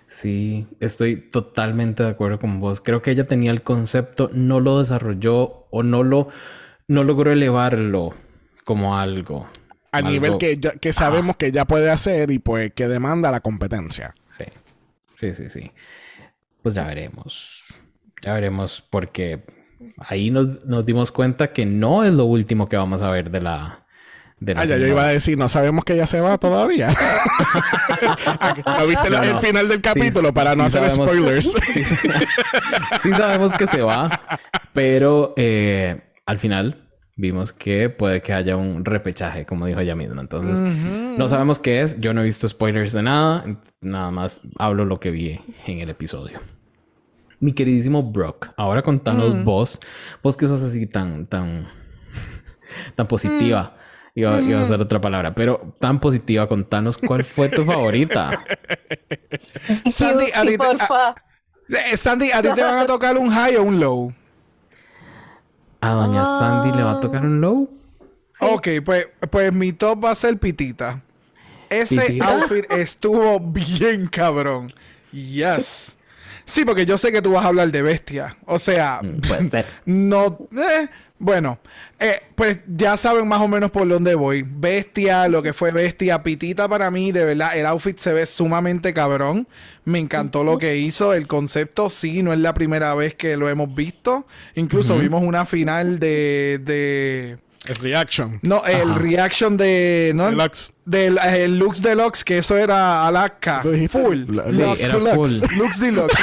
Sí, estoy totalmente de acuerdo con vos. Creo que ella tenía el concepto, no lo desarrolló o no lo no logró elevarlo como algo. A Algo- nivel que, ya- que sabemos que ya puede hacer y pues que demanda la competencia. Sí, sí, sí, sí. Pues ya veremos. Ya veremos porque ahí nos, nos dimos cuenta que no es lo último que vamos a ver de la... De la Ah, ya yo iba a decir, no sabemos que ella se va todavía. ¿No viste No, el final del Sí, capítulo para no sí hacer sabemos- spoilers? Sí, sí. Sí sabemos que se va, pero eh, al final vimos que puede que haya un repechaje, como dijo ella misma. Entonces, no sabemos qué es. Yo no he visto spoilers de nada. Nada más hablo lo que vi en el episodio. Mi queridísimo Brock, ahora contanos vos, vos que sos así tan, tan, tan positiva. Iba, iba a usar otra palabra, pero tan positiva, contanos cuál fue tu favorita. Sandy, a ti porfa. Eh, Sandy, a ti te van a tocar un high o un low. A doña Sandy le va a tocar un low. Ok, pues, pues mi top va a ser Pitita. Ese Pitita. outfit estuvo bien cabrón. Yes. Sí, porque yo sé que tú vas a hablar de bestia. O sea, Mm, Puede ser. no. eh, bueno, eh, pues ya saben más o menos por dónde voy. Bestia, lo que fue bestia, pitita para mí, de verdad, el outfit se ve sumamente cabrón. Me encantó lo que hizo. El concepto, sí, no es la primera vez que lo hemos visto. Incluso vimos una final de. de El reaction. no, el reaction de. ¿no? Deluxe. Del el Lux Deluxe, que eso era Alaska. Full. la- Sí, Lux era Deluxe. full. Lux Deluxe.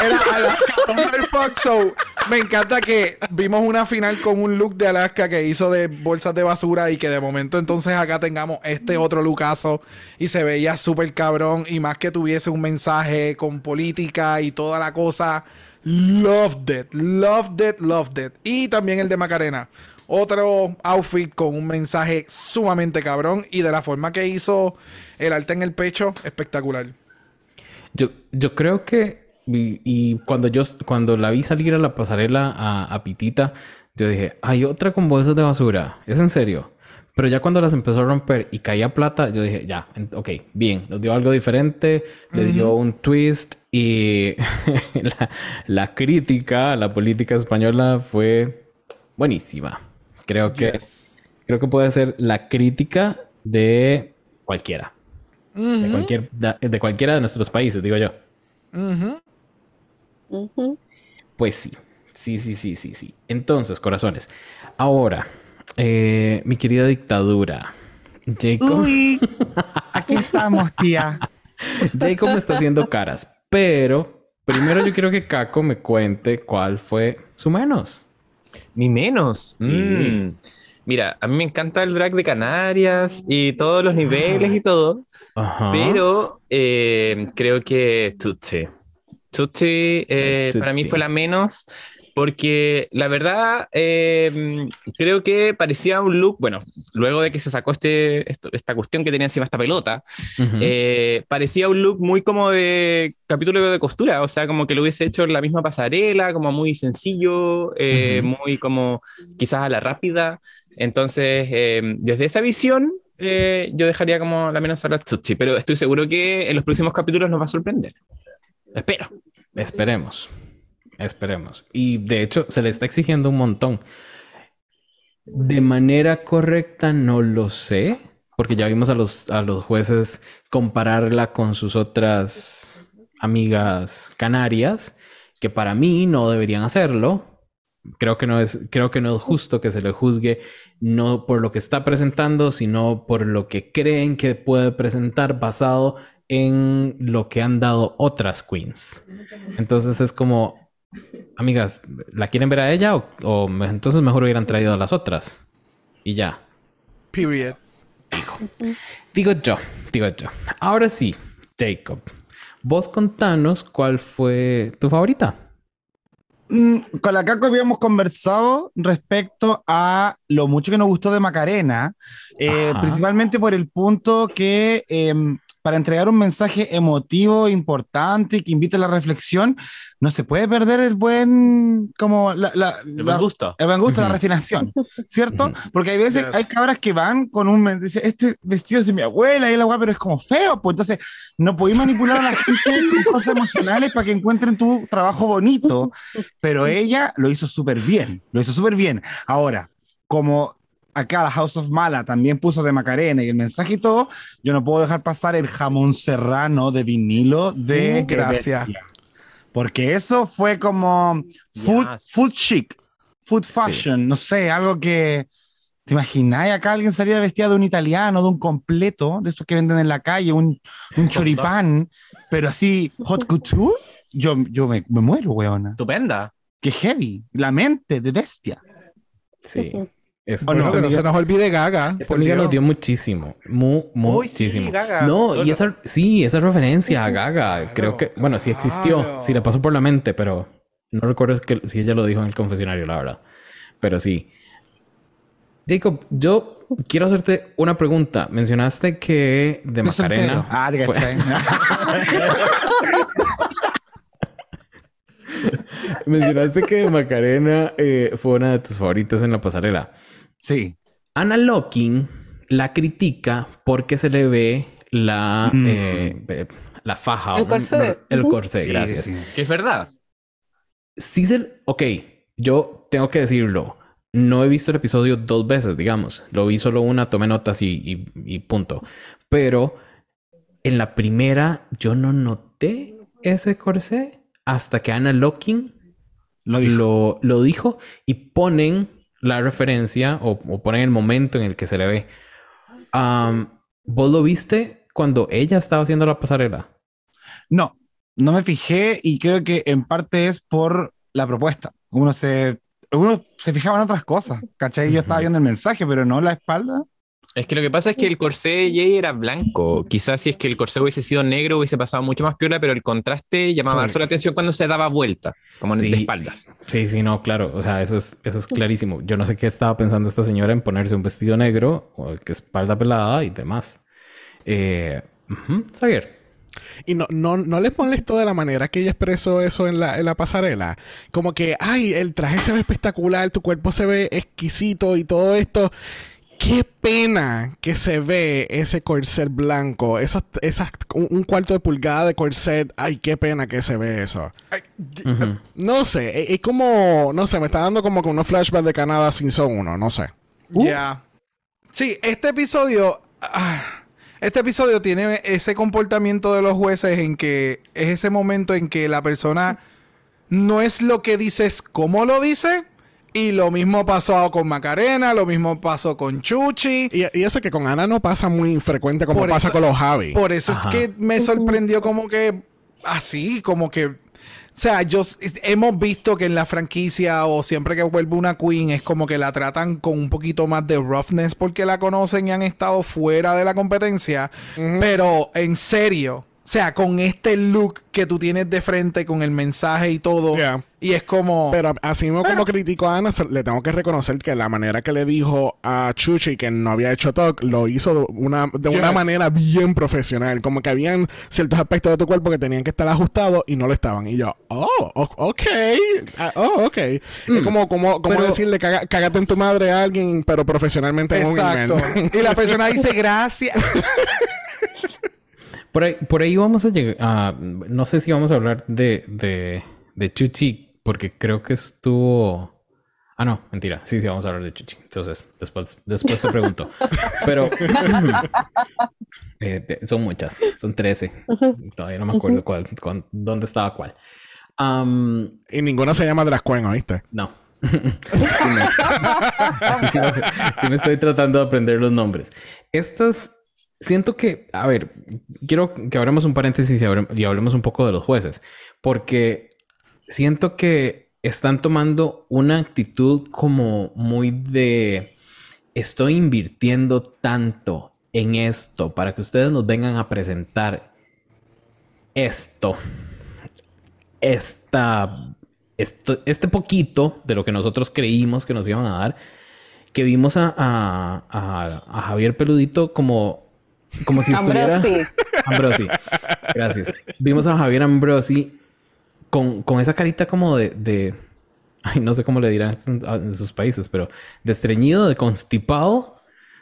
Era Alaska Fox. So, me encanta que vimos una final con un look de Alaska que hizo de bolsas de basura y que de momento entonces acá tengamos este otro lookazo y se veía súper cabrón y más que tuviese un mensaje con política y toda la cosa. Loved it, loved it, loved it. Y también el de Macarena. Otro outfit con un mensaje sumamente cabrón y de la forma que hizo el arte en el pecho, espectacular. Yo, yo creo que... Y, y cuando yo... Cuando la vi salir a la pasarela a, a Pitita, yo dije, hay otra con bolsas de basura. ¿Es en serio? Pero ya cuando las empezó a romper y caía plata, yo dije, ya, ok, bien. Nos dio algo diferente, le dio un twist y la, la crítica a la política española fue buenísima. Creo que, creo que puede ser la crítica de cualquiera. de, cualquier, de cualquiera de nuestros países, digo yo. Ujú. Pues sí, sí, sí, sí, sí, sí. Entonces, corazones. Ahora, eh, mi querida dictadura. Jacob, Uy, aquí estamos, tía. Jacob me está haciendo caras, pero primero yo quiero que Kako me cuente cuál fue su menos. Ni menos. Mm. Mira, a mí me encanta el drag de Canarias y todos los niveles y todo, Ajá. pero eh, creo que Tutsi. Tutsi eh, para mí fue la menos porque la verdad eh, creo que parecía un look, bueno, luego de que se sacó este, esto- esta cuestión que tenía encima esta pelota, Ujú. eh, parecía un look muy como de capítulo de costura, o sea, como que lo hubiese hecho en la misma pasarela, como muy sencillo, eh, Ujú. muy como quizás a la rápida. Entonces, eh, desde esa visión, eh, yo dejaría como la menos a la Tsutsi, pero estoy seguro que en los próximos capítulos nos va a sorprender. Espero. Esperemos. Esperemos. Y de hecho, se le está exigiendo un montón. De manera correcta, no lo sé. Porque ya vimos a los, a los jueces compararla con sus otras amigas canarias, que para mí no deberían hacerlo. Creo que no es, creo que no es justo que se le juzgue no por lo que está presentando, sino por lo que creen que puede presentar basado en lo que han dado otras queens. Entonces es como, amigas, ¿la quieren ver a ella o, o me- entonces mejor hubieran traído a las otras? Y ya. Period. Digo yo, digo yo. Ahora sí, Jacob, vos contanos cuál fue tu favorita. Mm, con la Caco habíamos conversado respecto a lo mucho que nos gustó de Macarena, eh, principalmente por el punto que em, para entregar un mensaje emotivo, importante, que invite a la reflexión, no se puede perder el buen, como la, la- Me la- gusta. el buen gusto, la Ujú. refinación, ¿cierto? Ujú. Porque hay veces, Yes. hay cabras que van con un, dice, este vestido es de mi abuela y la guapa, pero es como feo, pues entonces no podéis manipular a la gente con cosas emocionales para que encuentren tu trabajo bonito, pero ella lo hizo súper bien, lo hizo súper bien. Ahora, como acá la House of Mala también puso de Macarena y el mensaje y todo, yo no puedo dejar pasar el jamón serrano de vinilo de Uh, gracias. Bestia. Porque eso fue como food, Yes. food chic, food fashion, no sé, algo que... ¿Te imagináis acá alguien salir vestida de un italiano, de un completo, de esos que venden en la calle, un, un choripán, pero así hot couture? Yo, yo me, me muero, weona. Estupenda. Qué heavy. La mente de bestia. Sí. Es, Bueno, esta que no se nos olvide Gaga. esta amiga nos dio muchísimo. Mu- Uy, sí, muchísimo. Gaga. No, y esa, sí, esa referencia a Gaga, creo que, bueno, sí existió, claro. sí le pasó por la mente, pero no recuerdo es que, si ella lo dijo en el confesionario, la verdad. Pero sí. Jacob, yo quiero hacerte una pregunta. Mencionaste que de. Macarena. Ah, fue- mencionaste que de Macarena eh, fue una de tus favoritas en la pasarela. Sí. Anna Locking la critica porque se le ve la, Mm. eh, eh, la faja. El o- corsé. El corsé, Sí, gracias. sí. Que es verdad. Sí se... Ok, yo tengo que decirlo. No he visto el episodio dos veces, digamos. Lo vi solo una, tomé notas y, y- y punto. Pero en la primera yo no noté ese corsé hasta que Anna Locking Lo dijo. lo, lo dijo y ponen la referencia o, o ponen el momento en el que se le ve. Am, ¿Vos lo viste cuando ella estaba haciendo la pasarela? No, no me fijé y creo que en parte es por la propuesta. Uno se, uno se fijaba en otras cosas, ¿cachai? Yo estaba Ujú. viendo el mensaje, pero no la espalda. Es que lo que pasa es que el corsé de Jay era blanco. Quizás si es que el corsé hubiese sido negro hubiese pasado mucho más piola, pero el contraste llamaba Sí. la atención cuando se daba vuelta, como Sí. de espaldas. Sí, sí, no, claro. O sea, eso es, eso es clarísimo. Yo no sé qué estaba pensando esta señora en ponerse un vestido negro, o que espalda pelada y demás. Eh, Xavier. Y no, no, no les molestó de la manera que ella expresó eso en la, en la pasarela. Como que, ay, el traje se ve espectacular, tu cuerpo se ve exquisito y todo esto. Qué pena que se ve ese corset blanco, esos, esas, un, un cuarto de pulgada de corset. Ay, qué pena que se ve eso. Ay, Ujú. No sé, es, es como, no sé, me está dando como que unos flashbacks de Canadá sin son uno, no sé. Ya. Sí, este episodio. ah, este episodio tiene ese comportamiento de los jueces en que es ese momento en que la persona no es lo que dices, cómo lo dice. Y lo mismo pasó con Macarena, lo mismo pasó con Chuchi. Y, y eso que con Ana no pasa muy frecuente como Por pasa eso- con los Javi. Por eso Ajá. es que me sorprendió como que así, como que... O sea, yo, hemos visto que en la franquicia o siempre que vuelve una queen es como que la tratan con un poquito más de roughness porque la conocen y han estado fuera de la competencia. Pero en serio, o sea, con este look que tú tienes de frente, con el mensaje y todo, Yeah. y es como... Pero así mismo como critico a Ana, le tengo que reconocer que la manera que le dijo a Chuchi que no había hecho talk, lo hizo de una, de una manera bien profesional. Como que habían ciertos aspectos de tu cuerpo que tenían que estar ajustados y no lo estaban. Y yo, oh, ok. Ah, oh, ok. Es como, como, como Pero- decirle, "Caga- cágate en tu madre a alguien, pero profesionalmente en un Exacto. y la persona dice gracias. Por ahí, por ahí vamos a llegar. a- no sé si vamos a hablar de, de, de Chuchi, porque creo que estuvo. Ah, no, mentira. Sí, sí, vamos a hablar de Chuchi. Entonces, después, después te pregunto. Pero eh, son muchas, son 13. Todavía no me acuerdo cuál, cuán- dónde estaba cuál. Am, y ninguna se llama Drag Queen, ¿oíste? no. Sí, no. Sí, me- sí me estoy tratando de aprender los nombres. Estas, siento que, a ver, quiero que abramos un paréntesis y, hablemos un poco de los jueces, porque siento que están tomando una actitud como muy de, estoy invirtiendo tanto en esto para que ustedes nos vengan a presentar esto esta, esto, este poquito de lo que nosotros creímos que nos iban a dar, que vimos a, a- a Javier Peludito como, como si estuviera... Ambrosi. Ambrosi. Gracias. Vimos a Javier Ambrosi con, con esa carita como de, de- Ay, no sé cómo le dirán en, en sus países, pero de estreñido, de constipado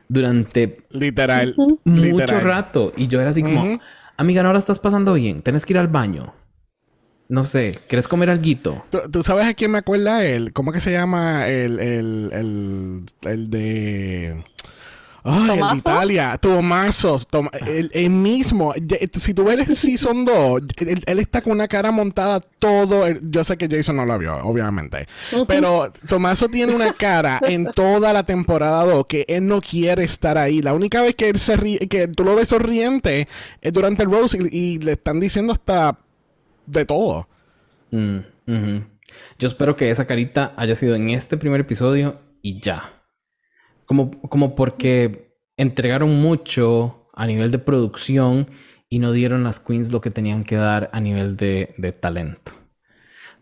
durante Literal. mucho literal. rato. Y yo era así como, amiga, no la estás pasando bien. Tienes que ir al baño. No sé, ¿quieres comer alguito? ¿Tú, tú sabes a quién me acuerda él? ¿Cómo que se llama el, el, el, el de... Ay, el de ¿Tomaso? Italia, Tomaso, Tom- el, el mismo. Ya, Si tú ves el Season 2, él, él está con una cara montada todo. el- yo sé que Jason no lo vio, obviamente. Pero Tomaso tiene una cara en toda la temporada 2 que él no quiere estar ahí. La única vez que él se ríe, que tú lo ves sonriente es durante el Rose y, y le están diciendo hasta de todo. Mm. Yo espero que esa carita haya sido en este primer episodio y ya. Como, como porque entregaron mucho a nivel de producción y no dieron las queens lo que tenían que dar a nivel de, de talento.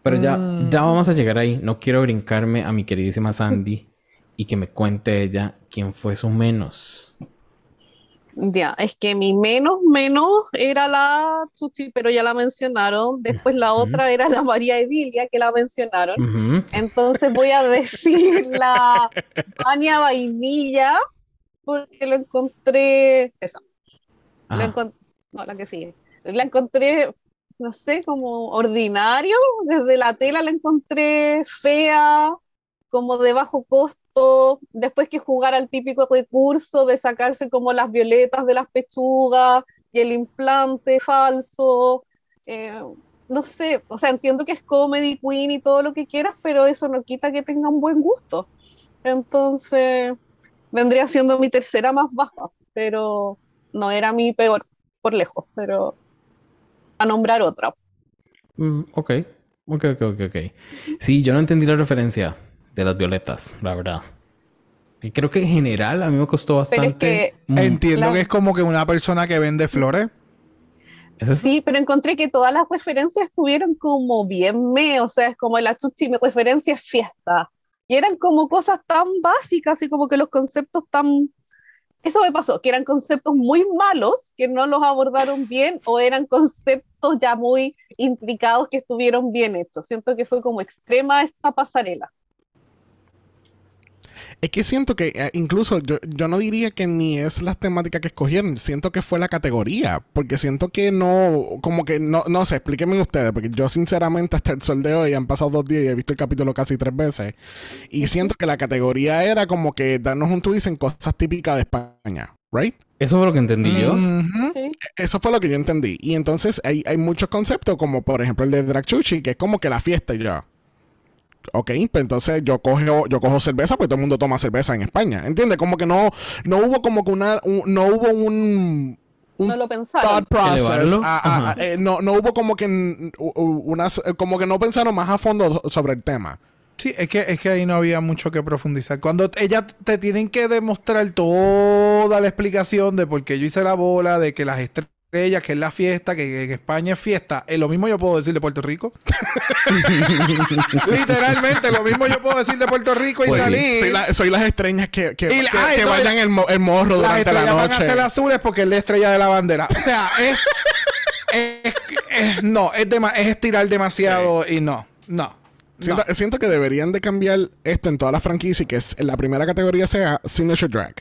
Pero ya, ya vamos a llegar ahí. No quiero brincarme a mi queridísima Sandy y que me cuente ella quién fue su menos. Ya, es que mi menos menos era la Chuchi, pero ya la mencionaron. Después la otra era la María Edilia, que la mencionaron. Entonces voy a decir la Vania Vainilla, porque lo encontré. Esa, la encon- no, la que sigue. La encontré, no sé, como ordinario. Desde la tela la encontré fea, como de bajo costo. Después que jugar al típico recurso de sacarse como las violetas de las pechugas y el implante falso. eh, no sé, o sea, entiendo que es comedy queen y todo lo que quieras, pero eso no quita que tenga un buen gusto. Entonces, vendría siendo mi tercera más baja, pero no era mi peor, por lejos, pero a nombrar otra. Mm, ok. Ok, ok, ok. Sí, yo no entendí la referencia de las violetas, la verdad. Y creo que en general a mí me costó Pero es bastante. que Entiendo La- que es como que una persona que vende flores. ¿Es? Sí, pero encontré que todas las referencias estuvieron como bien me, o sea, es como la Tucci, mi referencia es fiesta. Y eran como cosas tan básicas y como que los conceptos tan... Eso me pasó, que eran conceptos muy malos, que no los abordaron bien, o eran conceptos ya muy intricados que estuvieron bien hechos. Siento que fue como extrema esta pasarela. Es que siento que eh, incluso yo, yo no diría que ni es las temáticas que escogieron, siento que fue la categoría, porque siento que no, como que no, no sé, explíquenme ustedes, porque yo sinceramente hasta el sol de hoy han pasado dos días y he visto el capítulo casi tres veces, y siento que la categoría era como que darnos un twist en cosas típicas de España, ¿right? Eso fue lo que entendí yo. Ujú. Sí. Eso fue lo que yo entendí. Y entonces hay, hay muchos conceptos, como por ejemplo el de Drag Chuchi, que es como que la fiesta y ya. Ok, pues entonces yo cojo, yo cojo cerveza, pues todo el mundo toma cerveza en España. ¿Entiendes? Como que no, no hubo como que una, un- no hubo un, un No lo pensaron. thought process. Elevarlo. a- a- Ajá. eh, no, no hubo como que unas, como que no pensaron más a fondo sobre el tema. Sí, es que, es que ahí no había mucho que profundizar. Cuando ellas te tienen que demostrar toda la explicación de por qué yo hice la bola, de que las estrellas, que es la fiesta, que en España es fiesta, es lo mismo yo puedo decir de Puerto Rico. Literalmente, lo mismo yo puedo decir de Puerto Rico y Pues sí. salir. Soy, la- soy las estrellas que, que, Y la- que- bailan el, mo- el morro durante la estrellas van a noche. ser azules porque es la estrella de la bandera. O sea, es. es- es- no, es, dema- es estirar demasiado y no. No. Siento, no. siento que deberían de cambiar esto en todas las franquicias y que la primera categoría sea Signature Drag.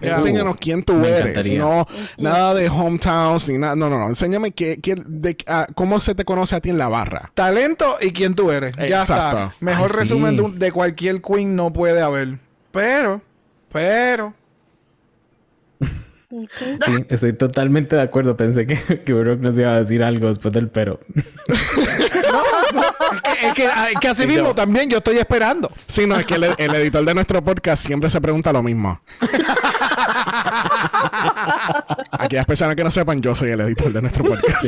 Enséñanos quién tú Me eres. encantaría. No, nada de hometowns ni nada. No, no, no. Enséñame qué, qué- de- cómo se te conoce a ti en la barra. Talento y quién tú eres. Ya Exacto. está. Mejor Ay, resumen sí. de, un- de cualquier queen no puede haber. Pero, pero. Sí, estoy totalmente de acuerdo. Pensé que, que Brock nos iba a decir algo después del pero. Es que, es que, así Sí, mismo yo. también yo estoy esperando. Sí, no, es que el, el editor de nuestro podcast siempre se pregunta lo mismo. Aquellas personas que no sepan, yo soy el editor de nuestro podcast.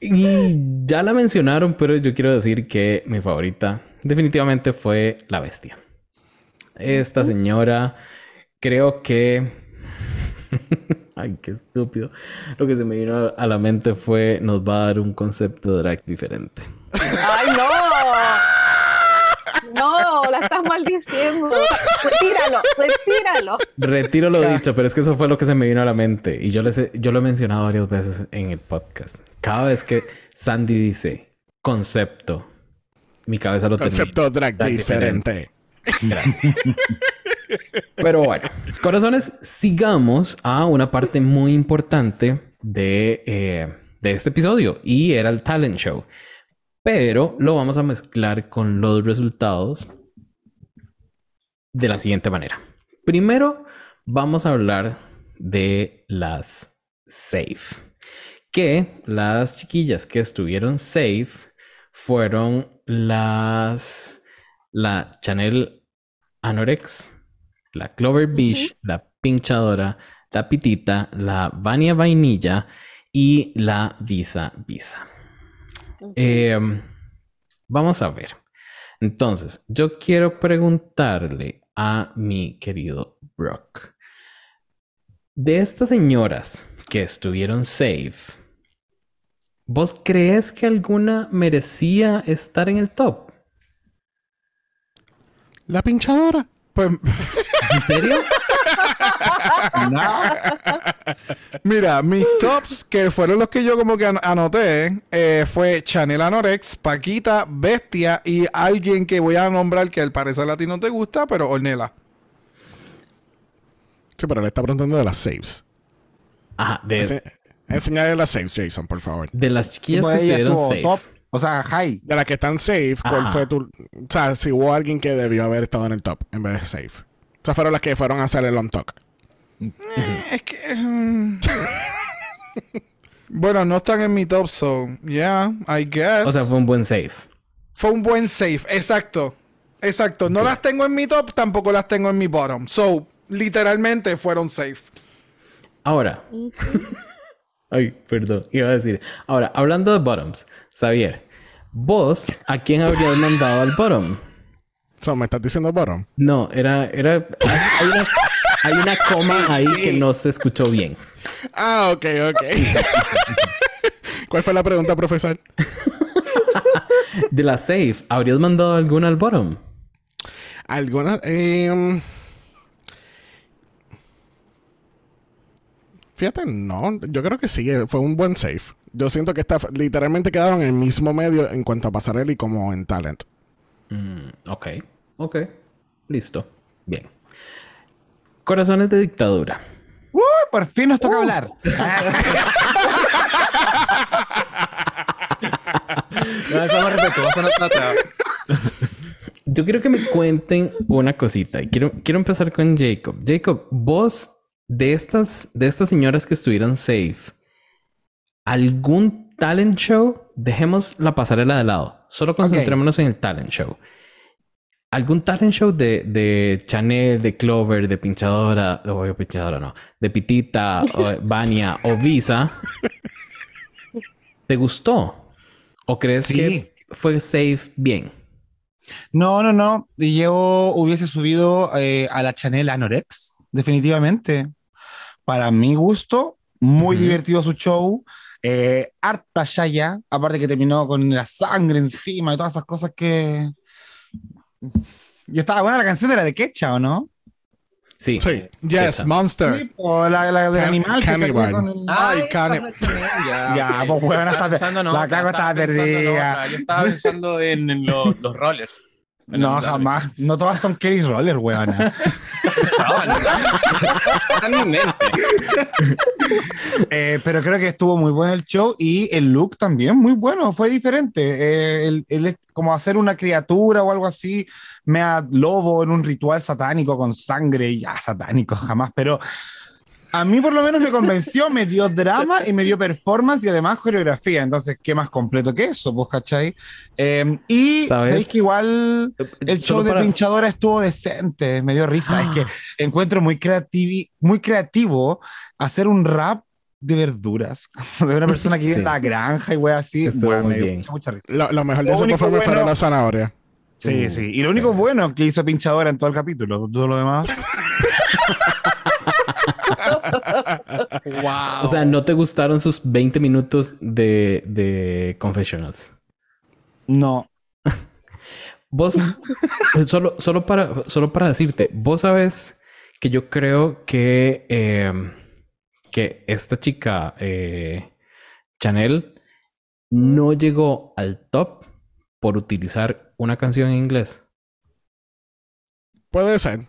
Y ya la mencionaron, pero yo quiero decir que mi favorita definitivamente fue La Bestia. Esta señora, creo que... Ay, qué estúpido. Lo que se me vino a la mente fue, nos va a dar un concepto de drag diferente. ¡Ay, no! No, la estás maldiciendo. Retíralo, retíralo. Retiro lo dicho, pero es que eso fue lo que se me vino a la mente. Y yo, les he- yo lo he mencionado varias veces en el podcast. Cada vez que Sandy dice concepto, mi cabeza lo tenía. Concepto drag Drag diferente. Gracias. Pero bueno, corazones, sigamos a una parte muy importante de, eh, de este episodio y era el talent show. Pero lo vamos a mezclar con los resultados de la siguiente manera. Primero, vamos a hablar de las safe. Que las chiquillas que estuvieron safe fueron las la Chanel Anorex, la Clover Beach, la Pinchadora, la Pitita, la Vania Vainilla y la Visa Visa. Eh, vamos a ver. Entonces, yo quiero preguntarle a mi querido Brock. De estas señoras que estuvieron safe, ¿vos crees que alguna merecía estar en el top? La pinchadora. Pues, ¿En serio? mira, mis tops, que fueron los que yo como que an- anoté, eh, fue Chanel Anorex, Paquita, Bestia y alguien que voy a nombrar que al parecer a ti no te gusta, pero Ornella. Sí, pero le está preguntando de las saves. Ajá, de, Ense- Enseñale las saves, Jason, por favor. de las chiquillas que estuvieron safe. top. O sea, high. De las que están safe, ¿cuál fue tu. O sea, si hubo alguien que debió haber estado en el top en vez de safe. O sea, fueron las que fueron a hacer el on talk. Es que... mm, bueno, no están en mi top, so, yeah, I guess. O sea, fue un buen safe. Fue un buen safe, exacto. Exacto. No las tengo en mi top, tampoco las tengo en mi bottom. So, literalmente fueron safe. Ahora. Ay, perdón, iba a decir. Ahora, hablando de bottoms, Xavier, vos, ¿a quién habrías mandado al bottom? So, ¿Me estás diciendo bottom? No, era, era, hay una, hay una coma ahí que no se escuchó bien. Ah, ok, ok. ¿Cuál fue la pregunta, profesor? De la safe, ¿habrías mandado alguna al bottom? ¿Alguna? em, Fíjate, no. Yo creo que sí. eh, Fue un buen safe. Yo siento que está, literalmente quedaron en el mismo medio en cuanto a pasarela y como en talent. Mm, ok, ok, listo, bien. Corazones de dictadura. ¡Uh! por fin nos toca hablar. Respetuosos nosotros. Yo quiero que me cuenten una cosita. y Quiero, quiero empezar con Jacob. Jacob, vos, de estas, de estas señoras que estuvieron safe, ¿algún talent show? Dejemos la pasarela de lado. Solo concentrémonos en el talent show. ¿Algún talent show de, de Chanel, de Clover, de Pinchadora, o Pinchadora no, de Pitita, o Vania o Visa? ¿Te gustó? ¿O crees Sí. que fue safe bien? No, no, no. Yo hubiese subido eh, a la Chanel Anorex, definitivamente. Para mi gusto, muy divertido su show. Eh, harta Shaya, aparte que terminó con la sangre encima y todas esas cosas que. Y estaba buena la canción, era de Quecha, ¿o no? Sí. Sí. Yes, Esa. Monster. O la, la del Can- animal que Cannibal. con el- Ay, Chanel, Ya, Ya, pues, bueno, Estaba pensando en la cago estaba perdida. Yo estaba pensando en, en los, los rollers. No, jamás. No todas son Kelly Roller, weona. Mi mente. Eh, pero creo que estuvo muy bueno el show y el look también muy bueno, fue diferente. Eh, el, el- como hacer una criatura o algo así, mea lobo en un ritual satánico con sangre, ya satánico, jamás, pero a mí por lo menos me convenció, me dio drama y me dio performance y además coreografía, entonces, ¿qué más completo que eso? ¿Vos cachai? Eh, y ¿Sabes? sabéis que igual el show Solo de para- pinchadora estuvo decente, me dio risa. Es que encuentro muy, creativi muy creativo hacer un rap de verduras, de una persona que vive en Sí. la granja y wey así. Muy me dio bien. mucha, mucha risa. Lo, lo mejor de eso fue bueno- la zanahoria. Sí, Uh, sí. Y lo único bueno que hizo pinchadora en todo el capítulo, todo lo demás. O sea, ¿no te gustaron sus 20 minutos de, de confessionals? No. Vos, solo, solo, para, solo para decirte, vos sabes que yo creo que, eh, que esta chica, eh, Chanel, no llegó al top por utilizar una canción en inglés. Puede ser.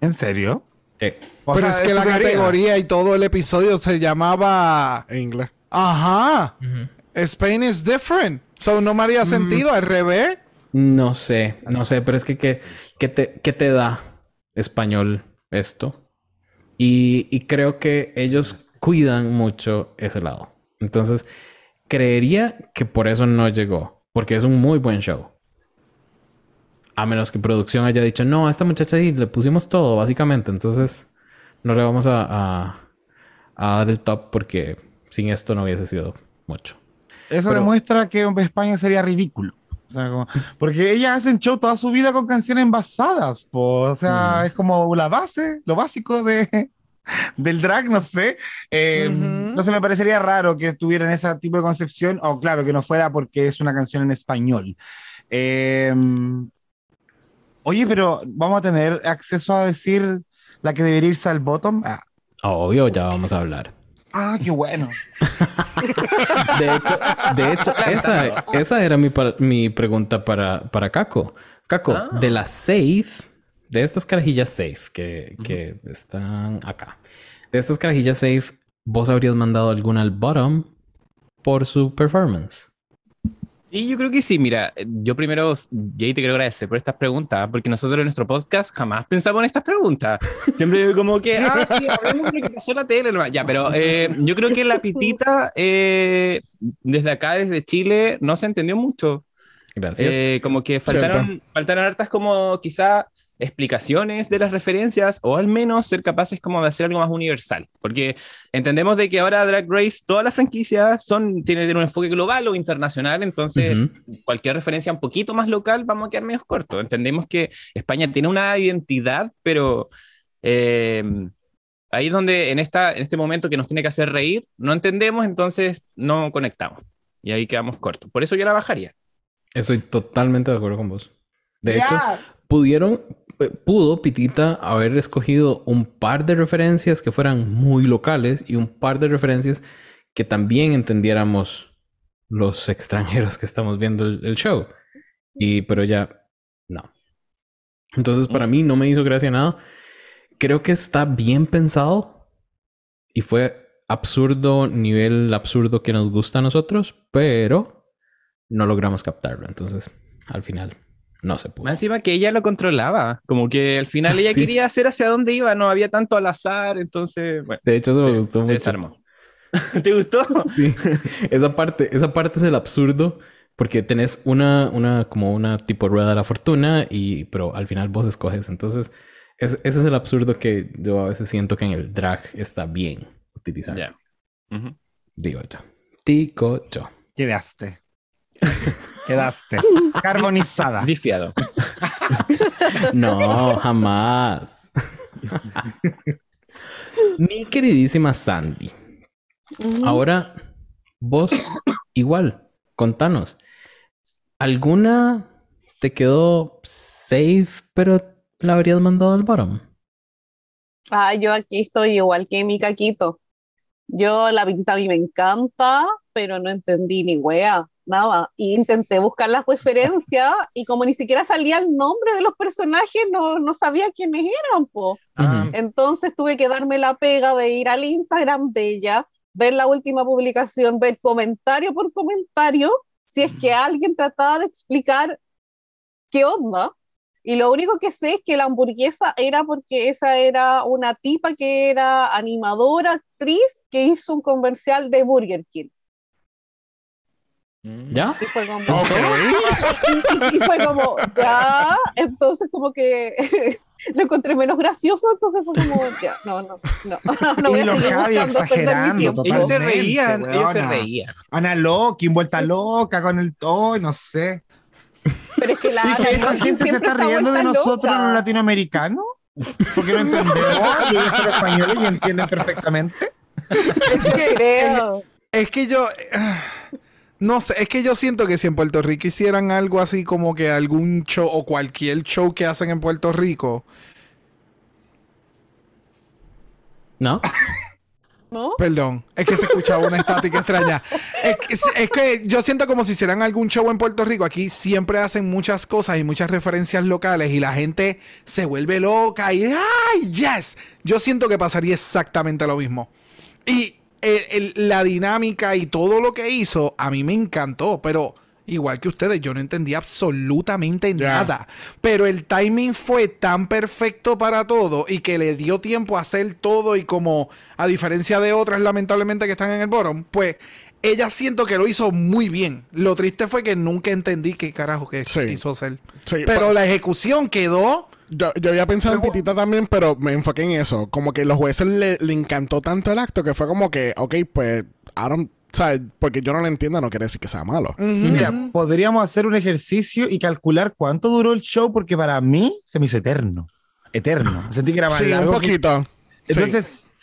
¿En serio? Sí. O Pero sea, es que la categoría y todo el episodio se llamaba. En inglés. Ajá. Spain is different. So no me haría sentido al revés. No sé, no sé, pero es que ¿qué, qué te, qué te da español esto? Y, y creo que ellos cuidan mucho ese lado. Entonces, creería que por eso no llegó, porque es un muy buen show. A menos que producción haya dicho, no, a esta muchacha ahí le pusimos todo, básicamente. Entonces, no le vamos a, a- a dar el top porque sin esto no hubiese sido mucho. Eso Pero- demuestra que en España sería ridículo. O sea, como- porque ellas hacen show toda su vida con canciones basadas. po. O sea, Mm. es como la base, lo básico de, del drag, no sé. Eh, Ujú. Entonces me parecería raro que tuvieran ese tipo de concepción, o claro, que no fuera porque es una canción en español. Eh, oye, pero ¿vamos a tener acceso a decir la que debería irse al bottom? Ah, Obvio, ya vamos a hablar. ah, qué bueno. De hecho, de hecho esa, esa era mi, mi pregunta para, para Kako. Kako, Ah. de las safe, de estas carajillas safe que, que están acá, de estas carajillas safe, ¿vos habrías mandado alguna al bottom por su performance? Sí, yo creo que sí. Mira, yo primero, Jay, te quiero agradecer por estas preguntas, porque nosotros en nuestro podcast jamás pensamos en estas preguntas. Siempre como que, ah, sí, hablemos de lo que pasó en la tele. nomás. Ya, pero eh, yo creo que la pitita, eh, desde acá, desde Chile, no se entendió mucho. Gracias. Eh, como que faltaron, faltaron hartas como quizá explicaciones de las referencias o al menos ser capaces como de hacer algo más universal, porque entendemos de que ahora Drag Race, todas las franquicias son, tienen un enfoque global o internacional, entonces Ujú. cualquier referencia un poquito más local vamos a quedar medio cortos. Entendemos que España tiene una identidad, pero eh, ahí es donde en, esta, en este momento que nos tiene que hacer reír, no entendemos, entonces no conectamos. Y ahí quedamos cortos. Por eso yo la bajaría. Estoy totalmente de acuerdo con vos. De hecho, Ya. pudieron, pudo Pitita haber escogido un par de referencias que fueran muy locales y un par de referencias que también entendiéramos los extranjeros que estamos viendo el, el show. Y, pero ya, no. Entonces, para mí no me hizo gracia nada. Creo que está bien pensado y fue absurdo, nivel absurdo que nos gusta a nosotros, pero no logramos captarlo. Entonces, al final, no se pudo. Más encima que ella lo controlaba, como que al final ella Sí. quería hacer hacia dónde iba, no había tanto al azar, entonces, bueno, De hecho, eso me se- gustó se mucho. desarmó. ¿Te gustó? Sí. Esa parte, esa parte es el absurdo. Porque tenés una, una, como una tipo rueda de la fortuna, y, pero al final vos escoges. Entonces, es- ese es el absurdo que yo a veces siento que en el drag está bien utilizar. Ya. Ujú. Digo yo. Digo yo. Quedaste. Quedaste. Carbonizada. Disfiado. No, jamás. Mi queridísima Sandy. Ahora, vos, igual, contanos. ¿Alguna te quedó safe, pero la habrías mandado al bottom? Ah, yo aquí estoy igual que mi caquito. Yo la pinta a mí me encanta, pero no entendí ni wea, nada. Y intenté buscar las referencias y como ni siquiera salía el nombre de los personajes, no, no sabía quiénes eran, po. Ah, Entonces tuve que darme la pega de ir al Instagram de ella, ver la última publicación, ver comentario por comentario, si es que alguien trataba de explicar qué onda. Y lo único que sé es que la hamburguesa era porque esa era una tipa que era animadora, actriz, que hizo un comercial de Burger King. Mm. ¿Ya? Y fue como, Ok. y, y fue como, ya, entonces como que lo encontré menos gracioso, entonces fue como, ya, no, no, no, no voy Y a los seguir Javi buscando, perder mi exagerando, tiempo. Ellos se reían, ellos se weona. reían. Ana Loki, vuelta loca con el todo, no sé. Pero es que la Hijo, Ana ¿esta Loki gente se está riendo de nosotros loca. los latinoamericanos? Porque no entendemos y ellos son españoles y entienden perfectamente. Es que, Creo. es que yo. ah, No sé, es que yo siento que si en Puerto Rico hicieran algo así como que algún show o cualquier show que hacen en Puerto Rico, ¿No? ¿No? Perdón, es que se escuchaba una estática extraña. Es que, es que yo siento como si hicieran algún show en Puerto Rico. Aquí siempre hacen muchas cosas y muchas referencias locales y la gente se vuelve loca y ¡ay, yes! Yo siento que pasaría exactamente lo mismo. Y el- el- la dinámica y todo lo que hizo a mí me encantó, pero igual que ustedes, yo no entendí absolutamente nada. Pero el timing fue tan perfecto para todo y que le dio tiempo a hacer todo y como a diferencia de otras lamentablemente que están en el bottom, pues ella siento que lo hizo muy bien. Lo triste fue que nunca entendí qué carajo que Sí. quiso hacer. Sí, Pero la ejecución quedó Yo, yo había pensado en Pitita también, pero me enfoqué en eso. Como que los jueces le, le encantó tanto el acto que fue como que, ok, pues, I don't, ¿sabes? Porque yo no lo entiendo, no quiere decir que sea malo. Mira, podríamos hacer un ejercicio y calcular cuánto duró el show, porque para mí se me hizo eterno. Eterno. Sentí que era más Sí, un que- poquito. Sí.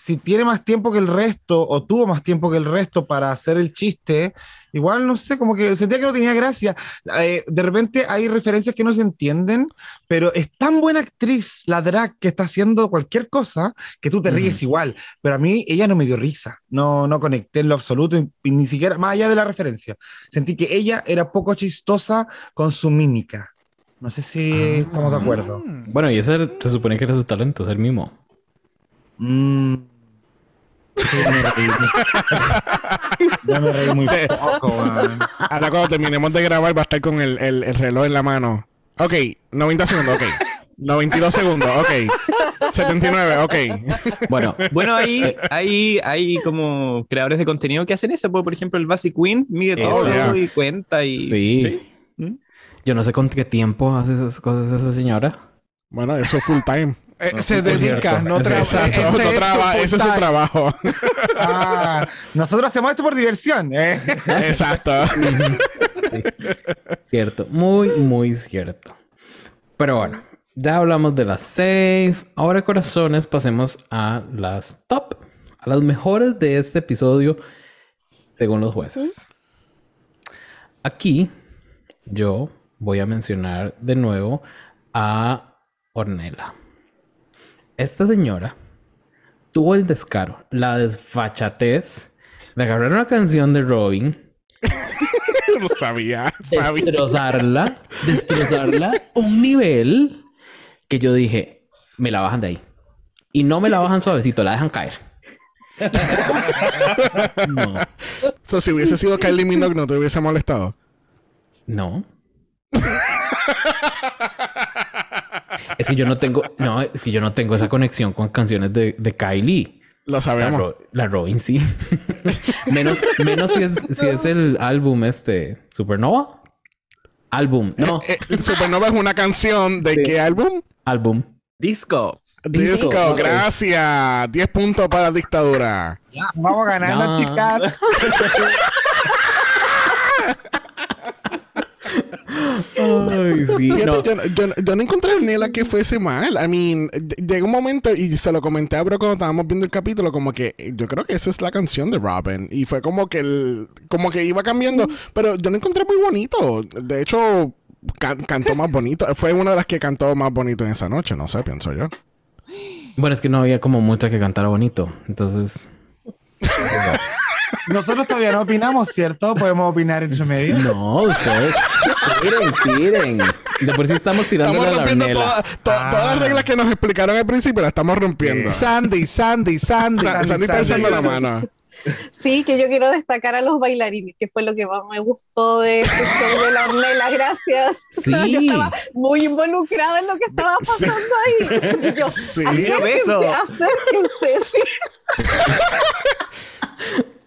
Si tiene más tiempo que el resto, o tuvo más tiempo que el resto para hacer el chiste, igual no sé, como que sentía que no tenía gracia. Eh, de repente hay referencias que no se entienden, pero es tan buena actriz la drag que está haciendo cualquier cosa que tú te ríes igual. Pero a mí ella no me dio risa, no, no conecté en lo absoluto, y, ni siquiera, más allá de la referencia. Sentí que ella era poco chistosa con su mímica. No sé si estamos de acuerdo. Bueno, y ese se supone que era su talento, ser mimo. Mm. Sí, me reí. Ya me reí muy poco, weón. Ahora cuando terminemos de grabar va a estar con el, el- el reloj en la mano. Ok, 90 segundos, ok. 92 segundos, ok. 79, ok. Bueno, Bueno, ahí hay, hay como creadores de contenido que hacen eso. pues, Por ejemplo, el Basic Queen mide todo Eso. eso y cuenta y... sí. ¿Mm? Yo no sé con qué tiempo hace esas cosas esa señora. Bueno, eso es full time. Eh, No, se dedica, no trabaja. No traba- ese es su trabajo. Ah, nosotros hacemos esto por diversión. ¿eh? Exacto. Sí. Cierto, muy, muy cierto. Pero bueno, ya hablamos de las safe. Ahora, corazones, pasemos a las top, a las mejores de este episodio, según los jueces. Aquí, yo voy a mencionar de nuevo a Ornella. Esta señora tuvo el descaro, la desfachatez de agarrar una canción de Robin Lo sabía. sabía. destrozarla, destrozarla a un nivel que yo dije, me la bajan de ahí. Y no me la bajan suavecito, la dejan caer. No, So, si hubiese sido Kylie Minogue, no te hubiese molestado. no. Es que yo no tengo, no, es que yo no tengo esa conexión con canciones de, de Kylie. Lo La, sabemos. Ro- la Robin sí. menos, menos si es, si es el álbum este, Supernova. Álbum, no, Eh, eh, Supernova es una canción de qué álbum? álbum. Disco. Disco, gracias. 10 puntos para dictadura. Vamos ganando, No. chicas. Ay, sí, Fíjate, no. yo, yo- yo no encontré en Nela que fuese mal. I mean, ll- llega un momento y se lo comenté a Bro cuando estábamos viendo el capítulo, como que eh, yo creo que esa es la canción de Robin. Y fue como que el, como que iba cambiando, pero yo lo encontré muy bonito. De hecho, can- cantó más bonito. Fue una de las que cantó más bonito en esa noche, no sé, pienso yo. Bueno, es que no había como mucha que cantara bonito. Entonces, Nosotros todavía no opinamos, ¿cierto? Podemos opinar entre medio. no, ustedes tiren, tiren. De por sí estamos tirando Estamos la rompiendo Ornella. toda- to- Ah. todas las reglas que nos explicaron al principio, las estamos rompiendo. Sandy, Sandy, Sandy. Sa- Sandy, Sandy la mano. Sí, que yo quiero destacar a los bailarines, que fue lo que más me gustó de este show de la Ornella, gracias. Sí. Yo estaba muy involucrada en lo que estaba Sí. pasando ahí. Y yo, Sí. acérquense, acérquense, sí.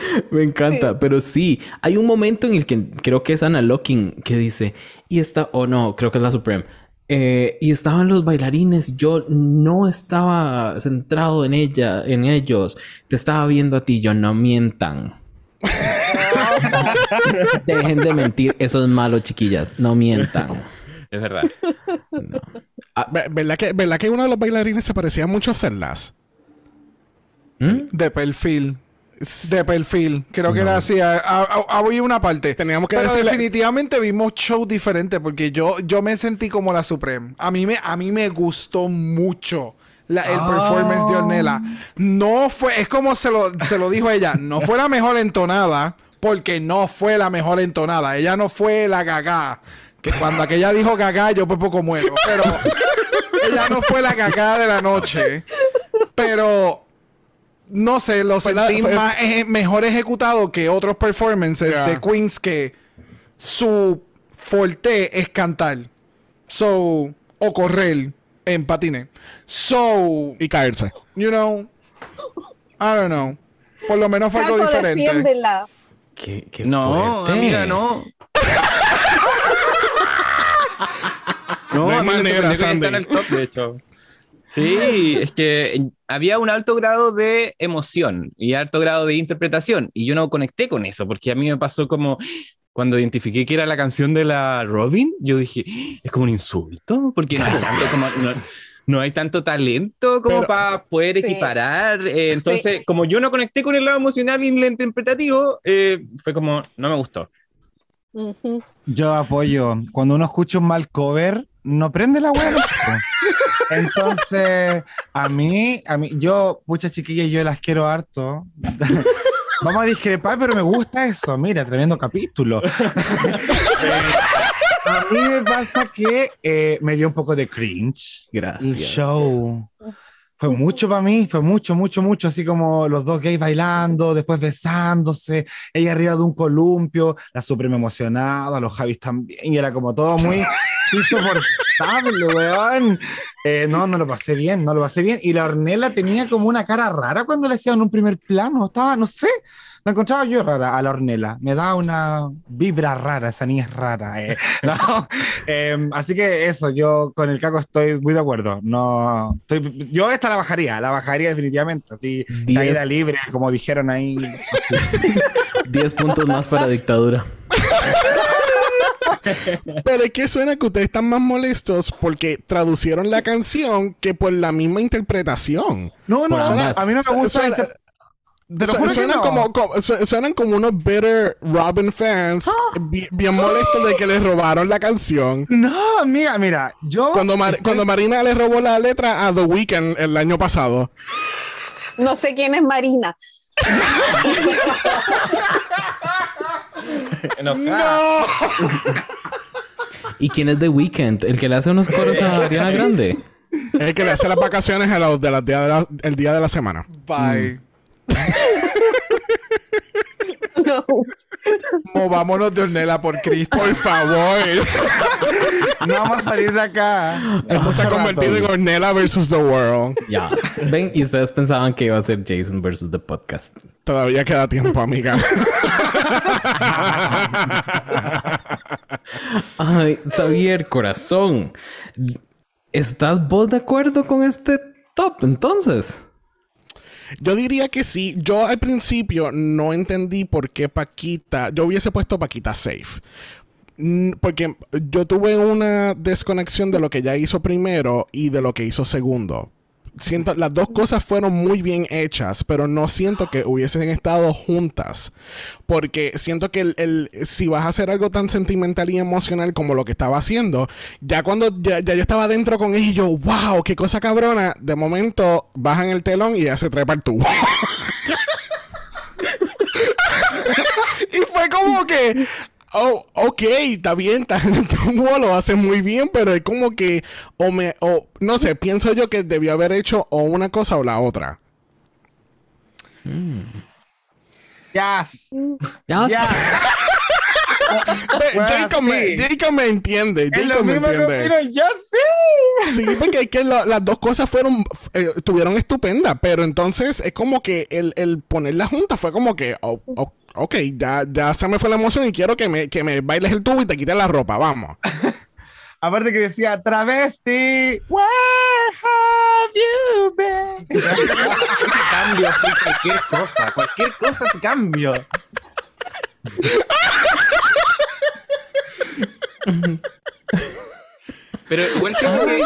Me encanta, pero sí, hay un momento en el que creo que es Anna Locking que dice, y está, o no, creo que es la Supreme, eh, y estaban los bailarines, yo no estaba centrado en ella, en ellos, te estaba viendo a ti, yo no mientan. Dejen de mentir, eso es malo, chiquillas, no mientan. Es verdad. Ve- ¿Verdad que, ¿Verdad que uno de los bailarines se parecía mucho a Celdas? ¿Mm? De perfil. De perfil. Creo que era así. Había una parte. Teníamos que Pero decirle- definitivamente vimos show diferente porque yo, yo me sentí como la Supreme. A mí me, a mí me gustó mucho la- el Ah. performance de Ornella. No fue, es como se lo, se lo dijo ella, no fue la mejor entonada porque no fue la mejor entonada. Ella no fue la gaga. Que cuando aquella dijo gaga yo por poco muero. Pero ella no fue la gaga de la noche. Pero no sé, lo Fue la- sentí fue- más eje- mejor ejecutado que otros performances Yeah. de Queens que su forte es cantar. So, o correr en patines. So, Y caerse. you know, I don't know. Por lo menos fue algo diferente. defiéndela. Qué, qué No, fuerte. amiga, no. No No, hay manera, Sandy. está en el top, de hecho. Sí, es que había un alto grado de emoción y alto grado de interpretación y yo no conecté con eso porque a mí me pasó como cuando identifiqué que era la canción de la Robin, yo dije, es como un insulto porque no hay, tanto, como- no- no hay tanto talento como Pero- para poder Sí. equiparar. eh, entonces, como yo no conecté con el lado emocional y el interpretativo, eh, fue como, no me gustó. Ujú. Yo apoyo. Cuando uno escucha un mal cover, no prende la hueá. Entonces, a mí, a mí, yo, muchas chiquillas, yo las quiero harto. Vamos a discrepar, pero me gusta eso. Mira, tremendo capítulo. Eh, a mí me pasa que eh, me dio un poco de cringe. El Gracias. show. Fue mucho para mí, fue mucho, mucho, mucho, así como los dos gays bailando, después besándose, ella arriba de un columpio, la suprema emocionada, los Javis también, y era como todo muy insoportable. weón. Eh, no, no lo pasé bien, no lo pasé bien. Y la Ornella tenía como una cara rara cuando le hacían un primer plano. Estaba, no sé, la encontraba yo rara a la Ornella. Me da una vibra rara, esa niña es rara. eh. No, em, así que eso, yo con el caco estoy muy de acuerdo. No, estoy- yo esta la bajaría, la bajaría definitivamente. Así, Diez. caída libre, como dijeron ahí. 10 puntos más para dictadura. Pero es que suena que ustedes están más molestos porque traducieron la canción que por la misma interpretación. No, no, suena- a mí no me gusta. Suena- inter- Te lo Su- juro que suenan, no. como, como- su- suenan como unos bitter Robin fans bi- bien molestos de que les robaron la canción. No, amiga, mira, yo. Cuando, Mar- estoy- cuando Marina le robó la letra a The Weeknd el año pasado. No sé quién es Marina. Enojada. ¿Y quién es The Weeknd? ¿El que le hace unos coros a Ariana Grande? El que le hace las vacaciones a los de la- el día de la semana. Bye. No. Movámonos de Ornella por Cristo. Por favor. No vamos a salir de acá. Esto se ha convertido en Ornella versus The World. Ya. Ven, y ustedes pensaban que iba a ser Jason versus The Podcast. Todavía queda tiempo, amiga. Ay, Xavier, corazón. ¿Estás vos de acuerdo con este top entonces? Yo diría que sí. Yo al principio no entendí por qué Paquita. Yo hubiese puesto Paquita safe. Mm, Porque yo tuve una desconexión de lo que ella hizo primero y de lo que hizo segundo. Siento, las dos cosas fueron muy bien hechas, pero no siento que hubiesen estado juntas. Porque siento que el, el- si vas a hacer algo tan sentimental y emocional como lo que estaba haciendo, ya cuando ya, ya yo estaba dentro con ella y yo, wow, qué cosa cabrona, de momento bajan el telón y ya se trepa el tubo. y fue como que, oh, ok, está bien, está en el tubo, lo hace muy bien, pero es como que, o me, o no sé, pienso yo que debió haber hecho o una cosa o la otra. Yes. Ya. Ya. Ve, Bueno, Jacob, me, sí. Jacob me entiende, Es lo Jacob me mismo que entiende. yo, sí. Sí, porque es que la- las dos cosas fueron, eh, estuvieron estupendas, pero entonces es como que el, el poner la junta fue como que, oh, oh, ok, ya, ya se me fue la emoción y quiero que me, que me bailes el tubo y te quites la ropa, vamos. Aparte que decía travesti. Where have you been? cambio, sí, cualquier cosa, cualquier cosa se cambio. Pero igual siento que,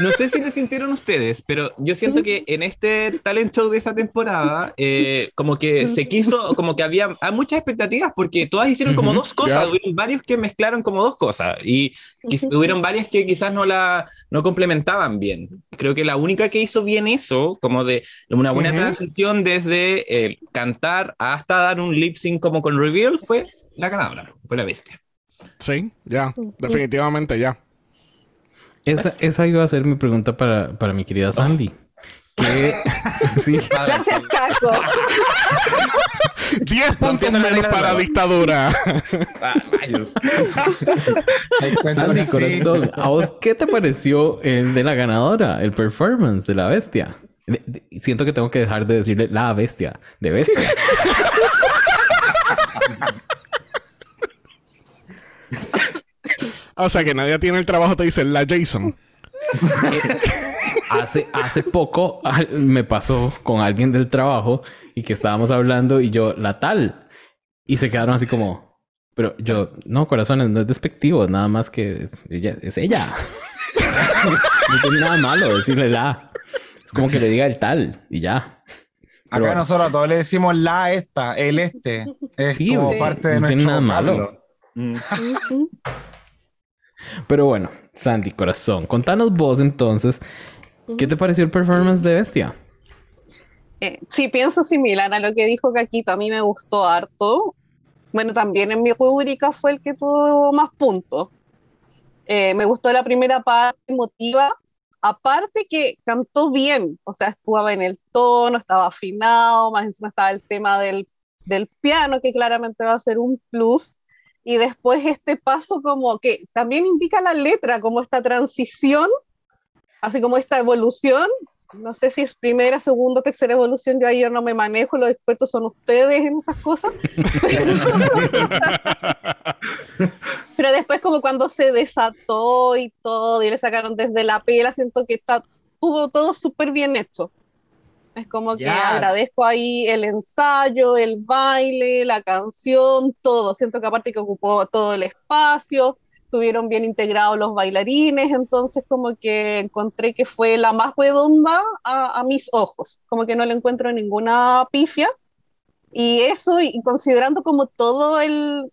no sé si lo sintieron ustedes, pero yo siento que en este talent show de esta temporada, eh, como que se quiso, como que había hay muchas expectativas porque todas hicieron como dos cosas, hubieron varios que mezclaron como dos cosas y quiz- hubieron varias que quizás no la no complementaban bien. Creo que la única que hizo bien eso, como de una buena transición desde eh, cantar hasta dar un lip sync como con reveal, fue la ganadora, fue la bestia. Sí, ya, definitivamente ya. Esa, esa iba a ser mi pregunta para, para mi querida Sandy. Que sí, Gracias, Caco. 10 puntos menos para dictadura. Ah, rayos. Sandy, corazón, ¿a vos qué te pareció el de la ganadora, el performance de la bestia? De- de- Siento que tengo que dejar de decirle la bestia, de bestia. o sea que nadie tiene el trabajo, te dice la Jason. Hace, hace poco me pasó con alguien del trabajo y que estábamos hablando y yo, la tal. Y se quedaron así como, pero yo, no, corazones, no es despectivo, nada más que ella, es ella. no tiene nada malo decirle la. Es como que le diga el tal y ya. Pero- Acá nosotros a todos le decimos la esta, el este. Es Sí, como sí. parte de No tiene nuestro nada malo. vocablo. Mm. Pero bueno, Sandy, corazón, contanos vos entonces, ¿qué te pareció el performance de Bestia? Eh, sí, pienso similar a lo que dijo Caquito. A mí me gustó harto. Bueno, también en mi rúbrica fue el que tuvo más puntos. Eh, me gustó la primera parte emotiva. Aparte que cantó bien, o sea, estuvo en el tono, estaba afinado, más encima estaba el tema del, del piano, que claramente va a ser un plus. Y después este paso como que también indica la letra, como esta transición, así como esta evolución. No sé si es primera, segunda, tercera evolución, yo ahí yo no me manejo, los expertos son ustedes en esas cosas. Pero después como cuando se desató y todo, y le sacaron desde la pela, siento que está, tuvo todo súper bien hecho. Es como que agradezco ahí el ensayo, el baile, la canción, todo. Siento que aparte que ocupó todo el espacio, estuvieron bien integrados los bailarines, entonces como que encontré que fue la más redonda a, a mis ojos, como que no le encuentro ninguna pifia. Y eso, y considerando como todo el,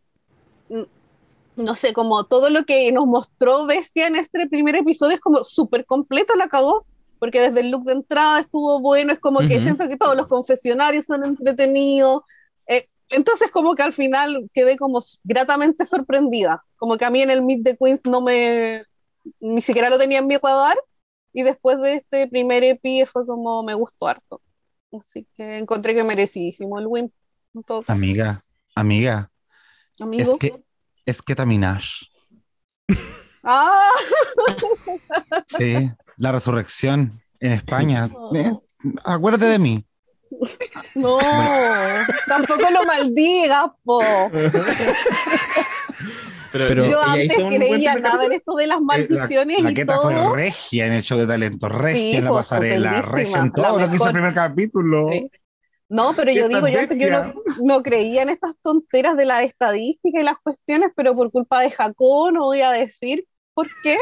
no sé, como todo lo que nos mostró Bestia en este primer episodio es como súper completo, la acabó, porque desde el look de entrada estuvo bueno, es como que Ujú. siento que todos los confesionarios son entretenidos, eh, entonces como que al final quedé como gratamente sorprendida, como que a mí en el Meet the Queens no me, ni siquiera lo tenía en mi radar, y después de este primer EP fue como me gustó harto, así que encontré que merecidísimo el win. Amiga, amiga, amigo. es que es que Taminash. Ah, Sí, la resurrección en España. Eh, acuérdate de mí. no, tampoco lo maldigas, po. Pero- Yo antes creía nada en esto de las Eh, La, maldiciones la y Queta todo. fue regia en el show de talento, regia Sí, en la pues, pasarela, regia en la todo lo que hizo el primer capítulo. Sí. No, pero yo digo, yo antes yo no creía en estas tonteras de la estadística y las cuestiones, pero por culpa de Jacob no voy a decir por qué.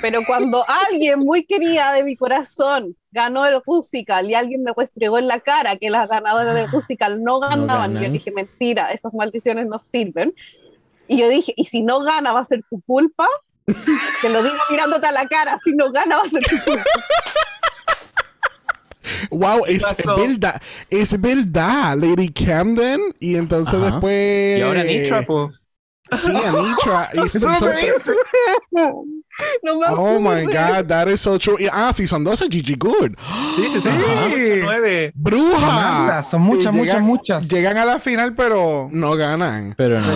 Pero cuando alguien muy querida de mi corazón ganó el musical y alguien me restregó en la cara que las ganadoras del musical no ganaban, yo ganan. dije, mentira, esas maldiciones no sirven. Y yo dije, y si no gana va a ser tu culpa, te lo digo mirándote a la cara, si no gana va a ser tu culpa. Wow, es pasó? verdad. Es verdad, Lady Camden. Y entonces Ajá. después. Y ahora Nitra, po. Sí, Anitra. Y Eso son- no me oh my. God, that is so true. Ah, sí, son 12, Gigi Good. Sí, sí, sí. Nueve. ¡Bruja! Son muchas, muchas, muchas. Llegan a la final, pero No ganan. Pero no.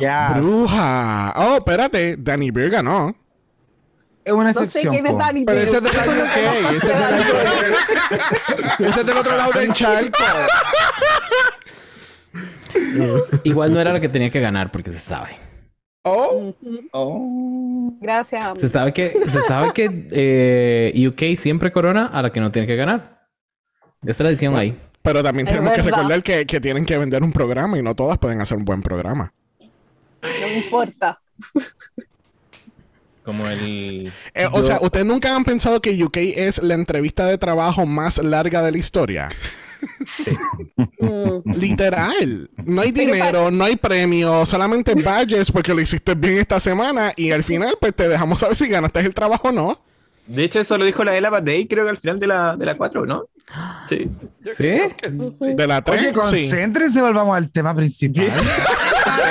Ya. Bruja. Oh, espérate. Danny Beer ganó. Es una No sé excepción. quién es. Dani. Pero ese es de ese es del otro lado del charco. Igual no era la que tenía que ganar porque se sabe. Oh. Oh. Gracias. amigo. Se sabe que, se sabe que eh, UK siempre corona a la que no tiene que ganar. Esta es la edición ahí. Pero también Es tenemos que recordar que, que tienen que vender un programa y no todas pueden hacer un buen programa. No importa. Como el. Eh, o Yo- sea, ¿ustedes nunca han pensado que UK es la entrevista de trabajo más larga de la historia? Mm. Literal. No hay dinero, no hay premio, solamente badges porque lo hiciste bien esta semana y al final pues te dejamos saber si ganaste el trabajo o no. De hecho, eso lo dijo la Ella Day, creo que al final de la, de la 4, ¿no? Sí. ¿Sí? De la 3, Oye, sí. concéntrense, volvamos al tema principal.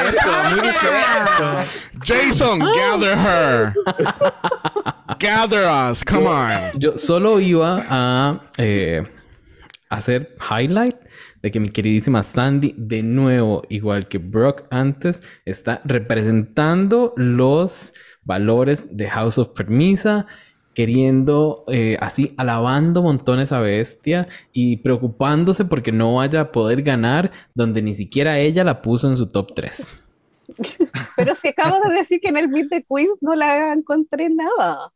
Eso, muy discreto. Jason, gather her. gather us, come on. Yo solo iba a eh, hacer highlight de que mi queridísima Sandy, de nuevo, igual que Brock antes, está representando los valores de House of Permisa, queriendo, eh, así, alabando montones a Bestia y preocupándose porque no vaya a poder ganar donde ni siquiera ella la puso en su top 3. Pero si acabo de decir que en el Meet the Queens no la encontré nada.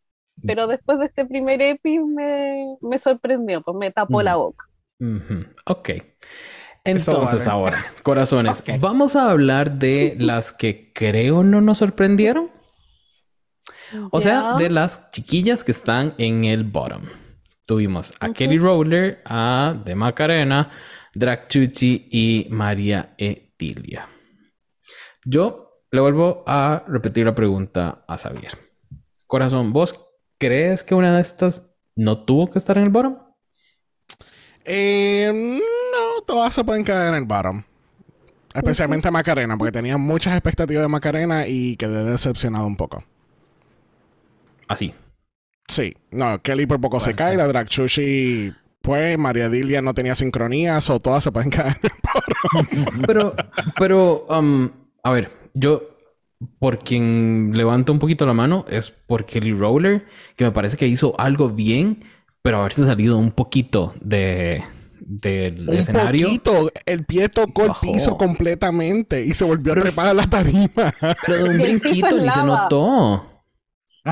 Pero después de este primer epi me, me sorprendió, pues me tapó la boca. Ok. Entonces vale. ahora, corazones, vamos a hablar de las que creo no nos sorprendieron. O sea, de las chiquillas que están en el bottom. Tuvimos a. Kelly Rowler, a De Macarena, Drag Chuchi y María Etilia. Yo le vuelvo a repetir la pregunta a Xavier. Corazón, ¿vos crees que una de estas no tuvo que estar en el bottom? Eh, no, todas se pueden quedar en el bottom. Especialmente Macarena, porque tenía muchas expectativas de Macarena y quedé decepcionado un poco. Así. Sí, no, Kelly por poco se cae, la Drag Chuchi, pues María Dilia no tenía sincronías o todas se pueden caer en el bottom. Pero, pero, um, a ver, yo por quien levanto un poquito la mano es por Kelly Roller, que me parece que hizo algo bien, pero haberse salido un poquito de del Un escenario. poquito, el pie tocó el piso completamente y se volvió a trepar a la tarima. Pero de un brinquito ni se notó.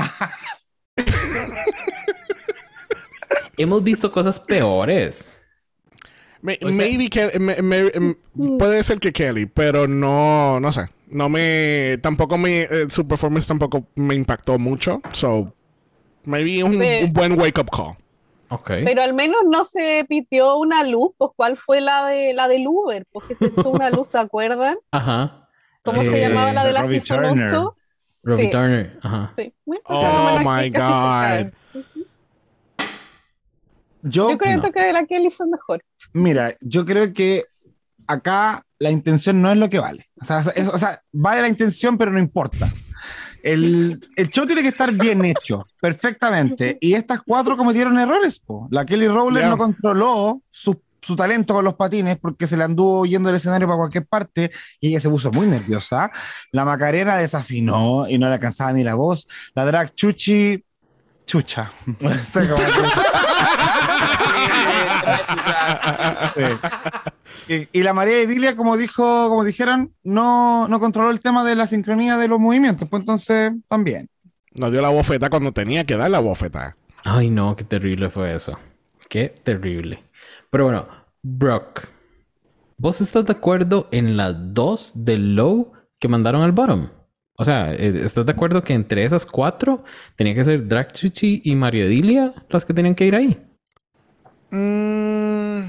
Hemos visto cosas peores. Me- O sea- maybe que, me- me- em, puede ser que Kelly, pero no, no sé. No me, tampoco me, eh, su performance tampoco me impactó mucho. So, maybe un buen wake up call. Ok. Pero al menos no se pitió una luz, pues ¿cuál fue la de la del Uber? Porque se echó una luz, ¿se acuerdan? Ajá. ¿Cómo se Eh, llamaba la de la Robbie Season Turner. 8? Robbie Sí. Turner. Ajá. Sí. Bueno, Oh my God. Yo, Yo creo No. que la Kelly fue mejor. mira, yo creo que acá la intención no es lo que vale. O sea, es- o sea, vale la intención, pero no importa. El, el show tiene que estar bien hecho, perfectamente. Y estas cuatro cometieron errores. po. La Kelly Rowland no controló su, su talento con los patines porque se le anduvo yendo del escenario para cualquier parte y ella se puso muy nerviosa. La Macarena desafinó y no le alcanzaba ni la voz. La drag Chuchi, chucha. Se acabó. Sí. Y, y la María Edilia, como dijo, como dijeron, no, no controló el tema de la sincronía de los movimientos, pues entonces también. Nos dio la bofeta cuando tenía que dar la bofeta. Ay, no, qué terrible fue eso. Qué terrible. Pero bueno, Brock, ¿vos estás de acuerdo en las dos del low que mandaron al bottom? O sea, eh, ¿estás de acuerdo que entre esas cuatro tenía que ser Drag Chuchi y María Dilia las que tenían que ir ahí? Mm.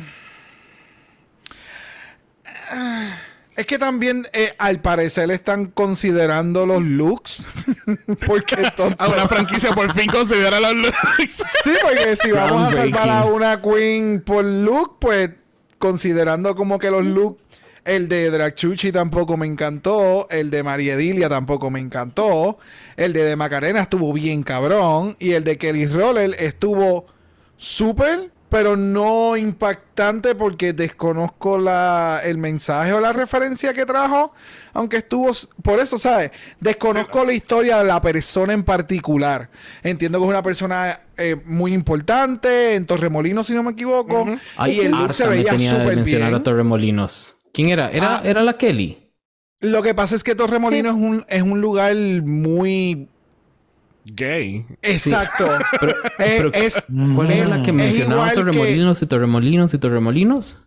Ah, Es que también eh, al parecer están considerando los looks. porque entonces. A una franquicia por fin considera los looks. Sí, porque si vamos a salvar a una queen por look, pues considerando como que los looks, el de Dragchuchi tampoco me encantó, el de María Edilia tampoco me encantó, el de, de Macarena estuvo bien cabrón y el de Kelly Roller estuvo súper, pero no impactante porque desconozco la, el mensaje o la referencia que trajo, aunque estuvo, por eso, ¿sabes? Desconozco la historia de la persona en particular. Entiendo que es una persona eh, muy importante en Torremolinos, si no me equivoco, Ay, y el look se veía súper mencionar bien. a Torremolinos. ¿Quién era? ¿Era, Ah. era la Kelly? Lo que pasa es que Torremolinos es, un, es un lugar muy... Gay. Exacto. Pero, Eh, pero es, ¿Cuál era la que es mencionaba que- Torremolinos y Torremolinos y Torremolinos?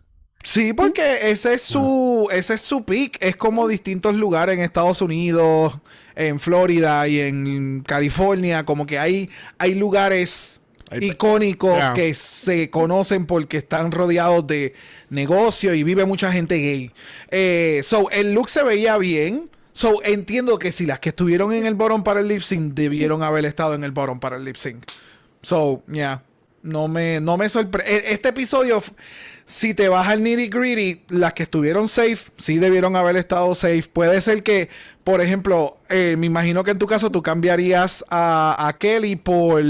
Sí, porque ese es su, ese es su pick. Es como distintos lugares en Estados Unidos, en Florida y en California. Como que hay, hay lugares icónicos que se conocen porque están rodeados de negocio y vive mucha gente gay. Eh, so, el look se veía bien. So, entiendo que si las que estuvieron en el bottom para el lip sync debieron haber estado en el bottom para el lip sync. So, yeah. No me, no me sorprende. Este episodio, si te vas al nitty gritty, las que estuvieron safe, sí debieron haber estado safe. Puede ser que, por ejemplo, eh, me imagino que en tu caso tú cambiarías a, a Kelly por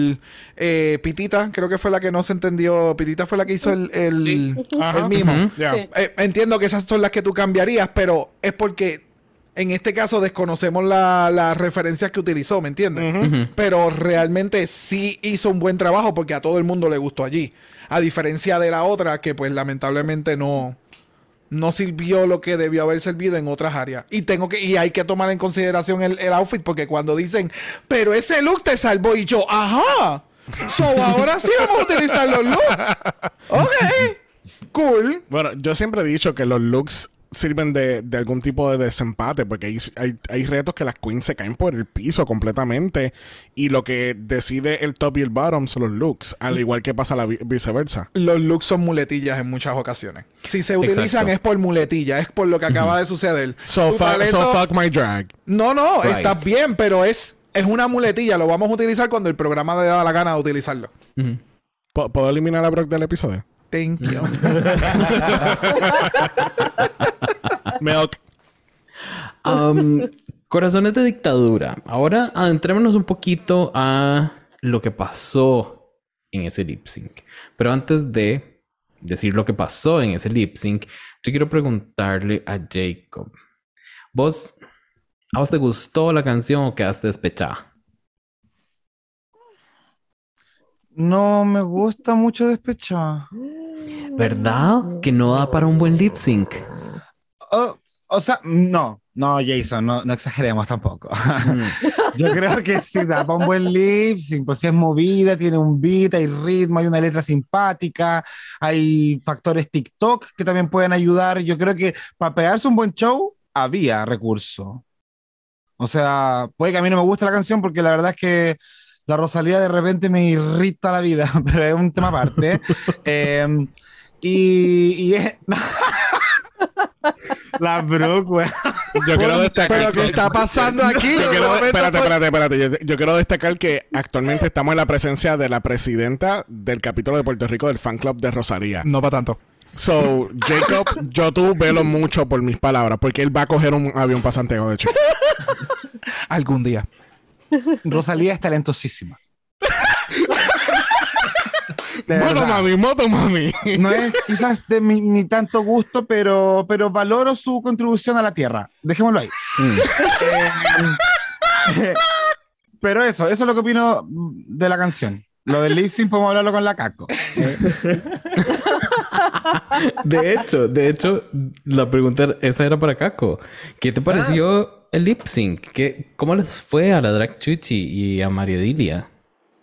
eh, Pitita. Creo que fue la que no se entendió. Pitita fue la que hizo el, el, mimo. Eh, entiendo que esas son las que tú cambiarías, pero es porque en este caso desconocemos la- las referencias que utilizó, ¿me entiendes? Pero realmente sí hizo un buen trabajo porque a todo el mundo le gustó allí. A diferencia de la otra, que pues lamentablemente no, no sirvió lo que debió haber servido en otras áreas. Y tengo que, y hay que tomar en consideración el, el outfit, porque cuando dicen, pero ese look te salvó, y yo, ajá. So ahora sí vamos a utilizar los looks. Ok. Cool. Bueno, yo siempre he dicho que los looks sirven de, de algún tipo de desempate, porque hay, hay, hay retos que las queens se caen por el piso completamente y lo que decide el top y el bottom son los looks, al igual que pasa la vi- viceversa. Los looks son muletillas en muchas ocasiones. Si se utilizan Exacto. es por muletilla, es por lo que acaba de suceder. So, Tu fu- talento- so fuck my drag. No, no, Right. estás bien, pero es, es una muletilla. Lo vamos a utilizar cuando el programa le da la gana de utilizarlo. Ujú. ¿Pu- ¿Puedo eliminar a Brock del episodio? Thank you. Milk. Um, corazones de dictadura. Ahora adentrémonos un poquito a lo que pasó en ese lip sync. Pero antes de decir lo que pasó en ese lip sync, yo quiero preguntarle a Jacob. Vos, ¿A vos te gustó la canción o quedaste despechada? No me gusta mucho despechada. ¿Verdad? Que no da para un buen lip sync. Oh, o sea, no, no, Jason, no, no exageremos tampoco. Mm. Yo creo que sí da para un buen lip sync, pues si es movida, tiene un beat, hay ritmo, hay una letra simpática, hay factores TikTok que también pueden ayudar. Yo creo que para pegarse un buen show había recurso. O sea, puede que a mí no me guste la canción porque la verdad es que la Rosalía de repente me irrita la vida, pero es un tema aparte. Eh, y, y es... la Brooke, weón. Yo quiero destacar Pero ¿qué está pasando aquí? Yo quiero, espérate, espérate, espérate. Yo, yo quiero destacar que actualmente estamos en la presencia de la presidenta del capítulo de Puerto Rico del fan club de Rosalía. No para tanto. So, Jacob, yo tú velo mucho por mis palabras, porque él va a coger un avión para Santiago de Chile. Algún día. Rosalía es talentosísima. De Moto verdad. mami, moto mami. No es quizás de mi, mi tanto gusto, pero, pero valoro su contribución a la tierra. Dejémoslo ahí. Mm. Eh, pero eso, eso es lo que opino de la canción. Lo del lip sync podemos hablarlo con la Caco. De hecho, de hecho, la pregunta esa era para Kako. ¿Qué te pareció el lip sync? ¿Qué, ¿Cómo les fue a la Drag Chuchi y a María Dilia?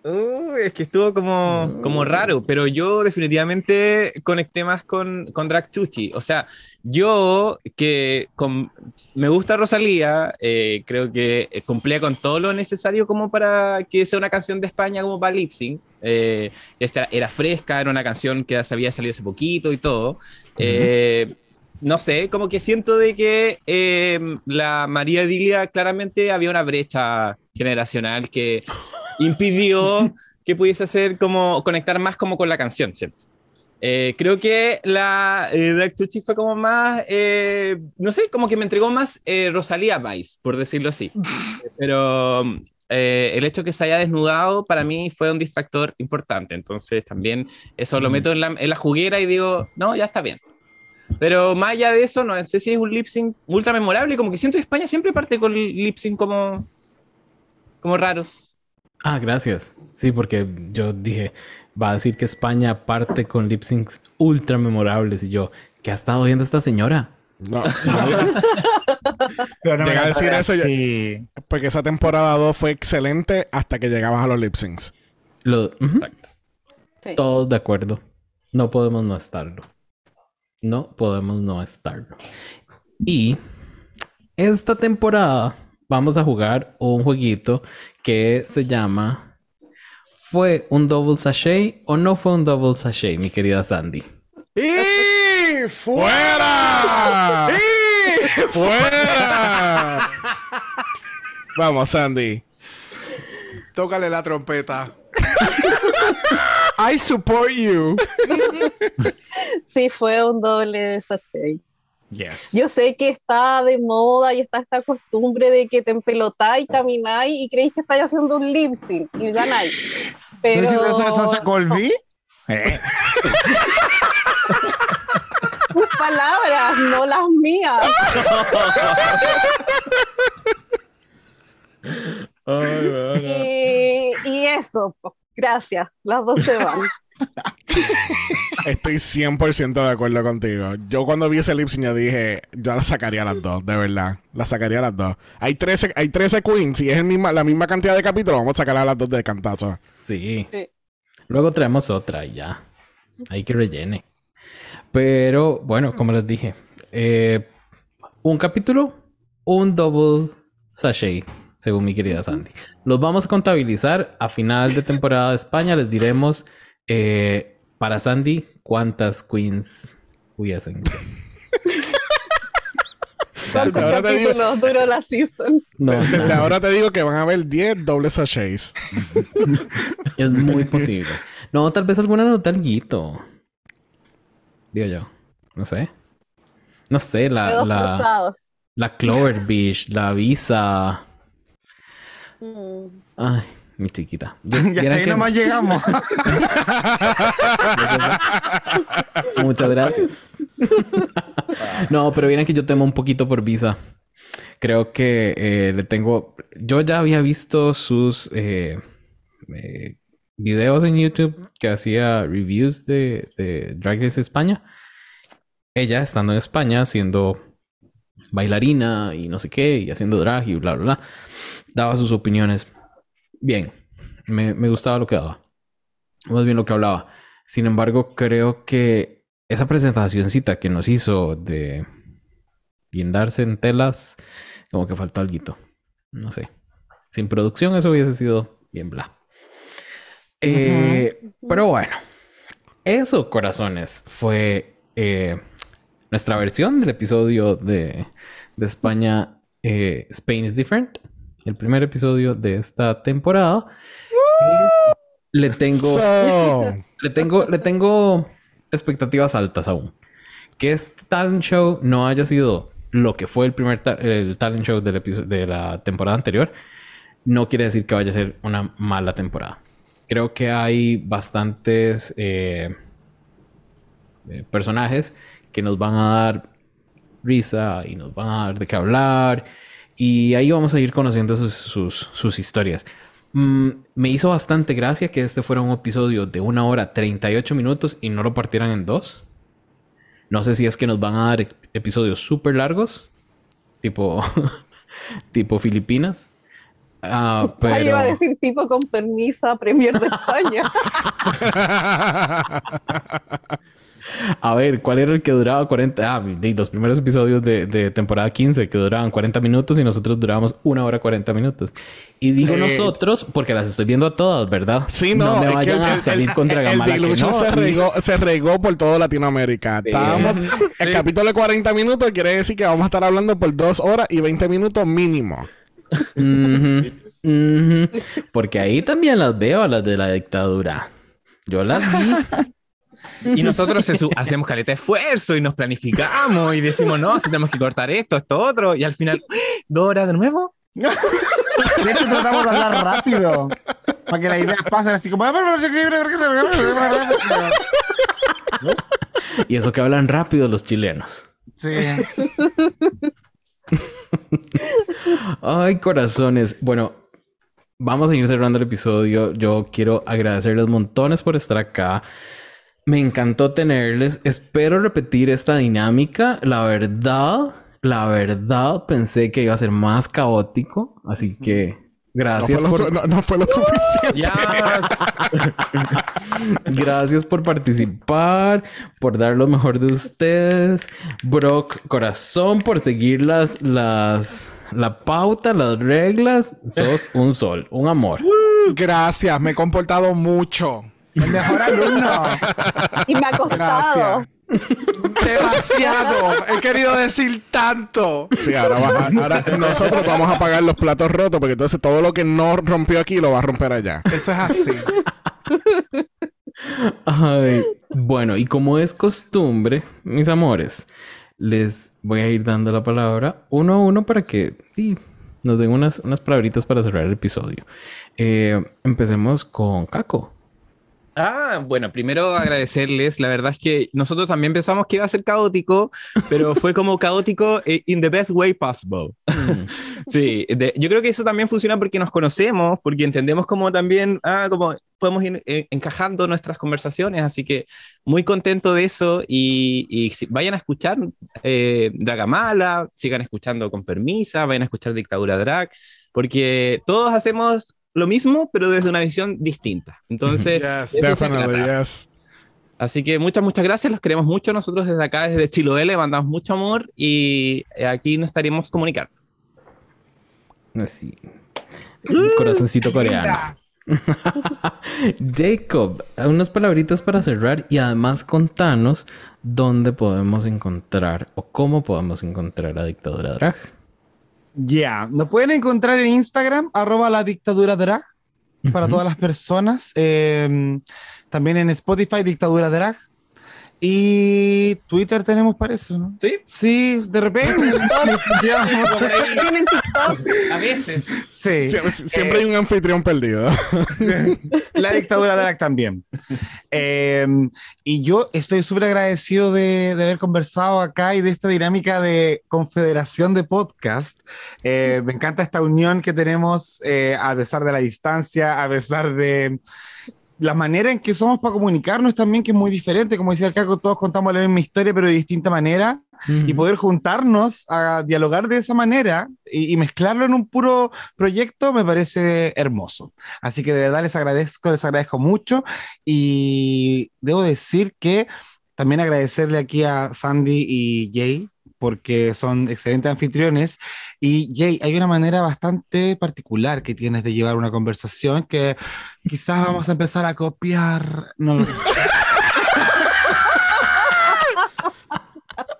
Uh, es que estuvo como, como raro, pero yo definitivamente conecté más con, con Drag Chuchi. O sea, yo que con- me gusta Rosalía, eh, creo que eh, cumplía con todo lo necesario como para que sea una canción de España como para lip sync. Eh, esta era fresca, era una canción que se había salido hace poquito y todo. Eh, no sé, como que siento de que eh, la María Dilia claramente había una brecha generacional que impidió que pudiese hacer como conectar más como con la canción, ¿cierto? Eh, creo que la eh, Drag Tucci fue como más, eh, no sé, como que me entregó más eh, Rosalía Vice, por decirlo así. Pero eh, el hecho que se haya desnudado para mí fue un distractor importante. Entonces también eso lo meto en la, en la juguera y digo, no, ya está bien. Pero más allá de eso, no sé si es un lip sync ultra memorable. Como que siento que España siempre parte con lip sync como, como raros. Ah, gracias. Sí, porque yo dije, va a decir que España parte con lip syncs ultra memorables. Y yo, ¿qué ha estado viendo esta señora? No, Pero no me Llega a decir eso ya- así. porque esa temporada 2 fue excelente hasta que llegabas a los lip syncs. Lo, Sí. Todos de acuerdo. No podemos no estarlo. No podemos no estarlo. Y esta temporada vamos a jugar un jueguito que se llama ¿Fue un double sachet o no fue un double sachet, mi querida Sandy? ¡Y ¡Fuera! ¡Fuera! Vamos, Sandy. Tócale la trompeta. I support you. Sí, fue un doble sachet. Yes. Yo sé que está de moda y está esta costumbre de que te empelotáis, camináis y creéis que estáis haciendo un lip sync y ganáis. Pero ¿No hiciste eso Sasha Colby? Eh, tus palabras, no las mías. Y, y eso, pues, gracias. Las dos se van. Estoy 100% de acuerdo contigo. Yo cuando vi ese lip sync yo dije, yo la sacaría a las dos, de verdad. La sacaría a las dos. Hay 13, hay 13 queens y es el misma, la misma cantidad de capítulos. Vamos a sacar a las dos de cantazo. Sí. Sí. Luego traemos otra y ya. Hay que rellene. Pero bueno, como les dije, eh, un capítulo, un double sachet, según mi querida Sandy. Los vamos a contabilizar a final de temporada de España. Les diremos eh, para Sandy cuántas queens hubiesen. ¿Cuántos ahora te digo- duró la season? No, Desde ahora te digo que van a haber 10 dobles sachets. es muy posible. No, tal vez alguna nota alguito. Digo yo. No sé. No sé, la, la, cruzados. la Clover Beach, la Visa. Mm. Ay, mi chiquita. Yo- Ya hasta vieran ahí que- nomás llegamos. Muchas gracias. no, pero vieran que yo temo un poquito por Visa. Creo que eh, le tengo. Yo ya había visto sus eh, eh, videos en YouTube que hacía reviews de, de Drag Race España. Ella estando en España haciendo bailarina y no sé qué, y haciendo drag y bla, bla, bla, daba sus opiniones. Bien, me, me gustaba lo que daba. Más bien lo que hablaba. Sin embargo, creo que esa presentacioncita que nos hizo de guindarse en telas, como que faltó algo. No sé. Sin producción eso hubiese sido bien bla. Eh, Pero bueno, eso, corazones, fue eh, nuestra versión del episodio de, de España, eh, Spain is Different. El primer episodio de esta temporada. Le tengo, So, le tengo, le tengo expectativas altas aún. Que este talent show no haya sido lo que fue el primer ta- el talent show del de la temporada anterior, no quiere decir que vaya a ser una mala temporada. Creo que hay bastantes eh, eh, personajes que nos van a dar risa y nos van a dar de qué hablar. Y ahí vamos a ir conociendo sus, sus, sus historias. Mm, me hizo bastante gracia que este fuera un episodio de una hora 38 minutos y no lo partieran en dos. No sé si es que nos van a dar ep- episodios súper largos, tipo, tipo Filipinas. Ah, pero... Ahí iba a decir tipo con permisa Premier de España. A ver, ¿cuál era el que duraba 40? Ah, los primeros episodios de, de temporada 15 que duraban 40 minutos y nosotros durábamos una hora 40 minutos. Y digo Eh, nosotros porque las estoy viendo a todas, ¿verdad? Sí, no, me es que vayan el, a el- salir el- contra el Gamala que no. se, regó, se regó por toda Latinoamérica. Sí. Estábamos, el capítulo de 40 minutos quiere decir que vamos a estar hablando por 2 horas y 20 minutos mínimo. Ujú, ujú. Porque ahí también las veo, las de la dictadura. Yo las vi. Y nosotros hacemos caleta de esfuerzo y nos planificamos y decimos, no, si tenemos que cortar esto, esto, otro. Y al final, ¿dos horas de nuevo? De hecho, tratamos de hablar rápido. Para que las ideas pasen así como. Y eso que hablan rápido los chilenos. Sí. Ay, corazones. Bueno, vamos a ir cerrando el episodio. Yo quiero agradecerles montones por estar acá. Me encantó tenerles. Espero repetir esta dinámica. La verdad, la verdad, pensé que iba a ser más caótico. Así que gracias por... no- no fue lo suficiente. Ya. Gracias por participar, por dar lo mejor de ustedes. Brock, corazón, por seguir las, las, la pauta, las reglas. Sos un sol, un amor. Gracias, me he comportado mucho. El mejor alumno. Y me ha costado. Gracias. Demasiado. He querido decir tanto. Sí, ahora, va- ahora nosotros vamos a pagar los platos rotos porque entonces todo lo que no rompió aquí lo va a romper allá. Eso es así. Ay, bueno, y como es costumbre, mis amores, les voy a ir dando la palabra uno a uno para que sí, nos den unas, unas palabritas para cerrar el episodio. Eh, empecemos con Caco. Ah, bueno, primero agradecerles. La verdad es que nosotros también pensamos que iba a ser caótico, pero fue como caótico eh, in the best way possible. Sí, de- yo creo que eso también funciona porque nos conocemos, porque entendemos cómo también, ah, como podemos ir eh, encajando nuestras conversaciones, así que muy contento de eso y, y si- vayan a escuchar eh, Dragamala, sigan escuchando con permisa, vayan a escuchar Dictadura Drag, porque todos hacemos lo mismo, pero desde una visión distinta. Entonces, Yes. yes. Así que muchas, muchas gracias, los queremos mucho. Nosotros desde acá, desde Chiloé, le mandamos mucho amor y eh, aquí nos estaremos comunicando. Así. Corazoncito coreano. Jacob, unas palabritas para cerrar y además contanos dónde podemos encontrar o cómo podemos encontrar a Dictadura Drag. Ya, nos pueden encontrar en Instagram, arroba la dictadura drag, para todas las personas. Eh, también en Spotify, dictadura drag. Y Twitter tenemos para eso, ¿no? Sí. Sí, de repente. Tienen TikTok. A veces. sí. Sie- Siempre hay un anfitrión perdido. La dictadura de Drac también. Eh, y yo estoy súper agradecido de, de haber conversado acá y de esta dinámica de confederación de podcast. Eh, me encanta esta unión que tenemos eh, a pesar de la distancia, a pesar de la manera en que somos para comunicarnos también, que es muy diferente. Como decía el Caco, todos contamos la misma historia, pero de distinta manera y poder juntarnos a dialogar de esa manera y, y mezclarlo en un puro proyecto me parece hermoso. Así que de verdad les agradezco, les agradezco mucho y debo decir que también agradecerle aquí a Sandy y Jay porque son excelentes anfitriones. Y Jay, hay una manera bastante particular que tienes de llevar una conversación que quizás vamos a empezar a copiar. No lo sé.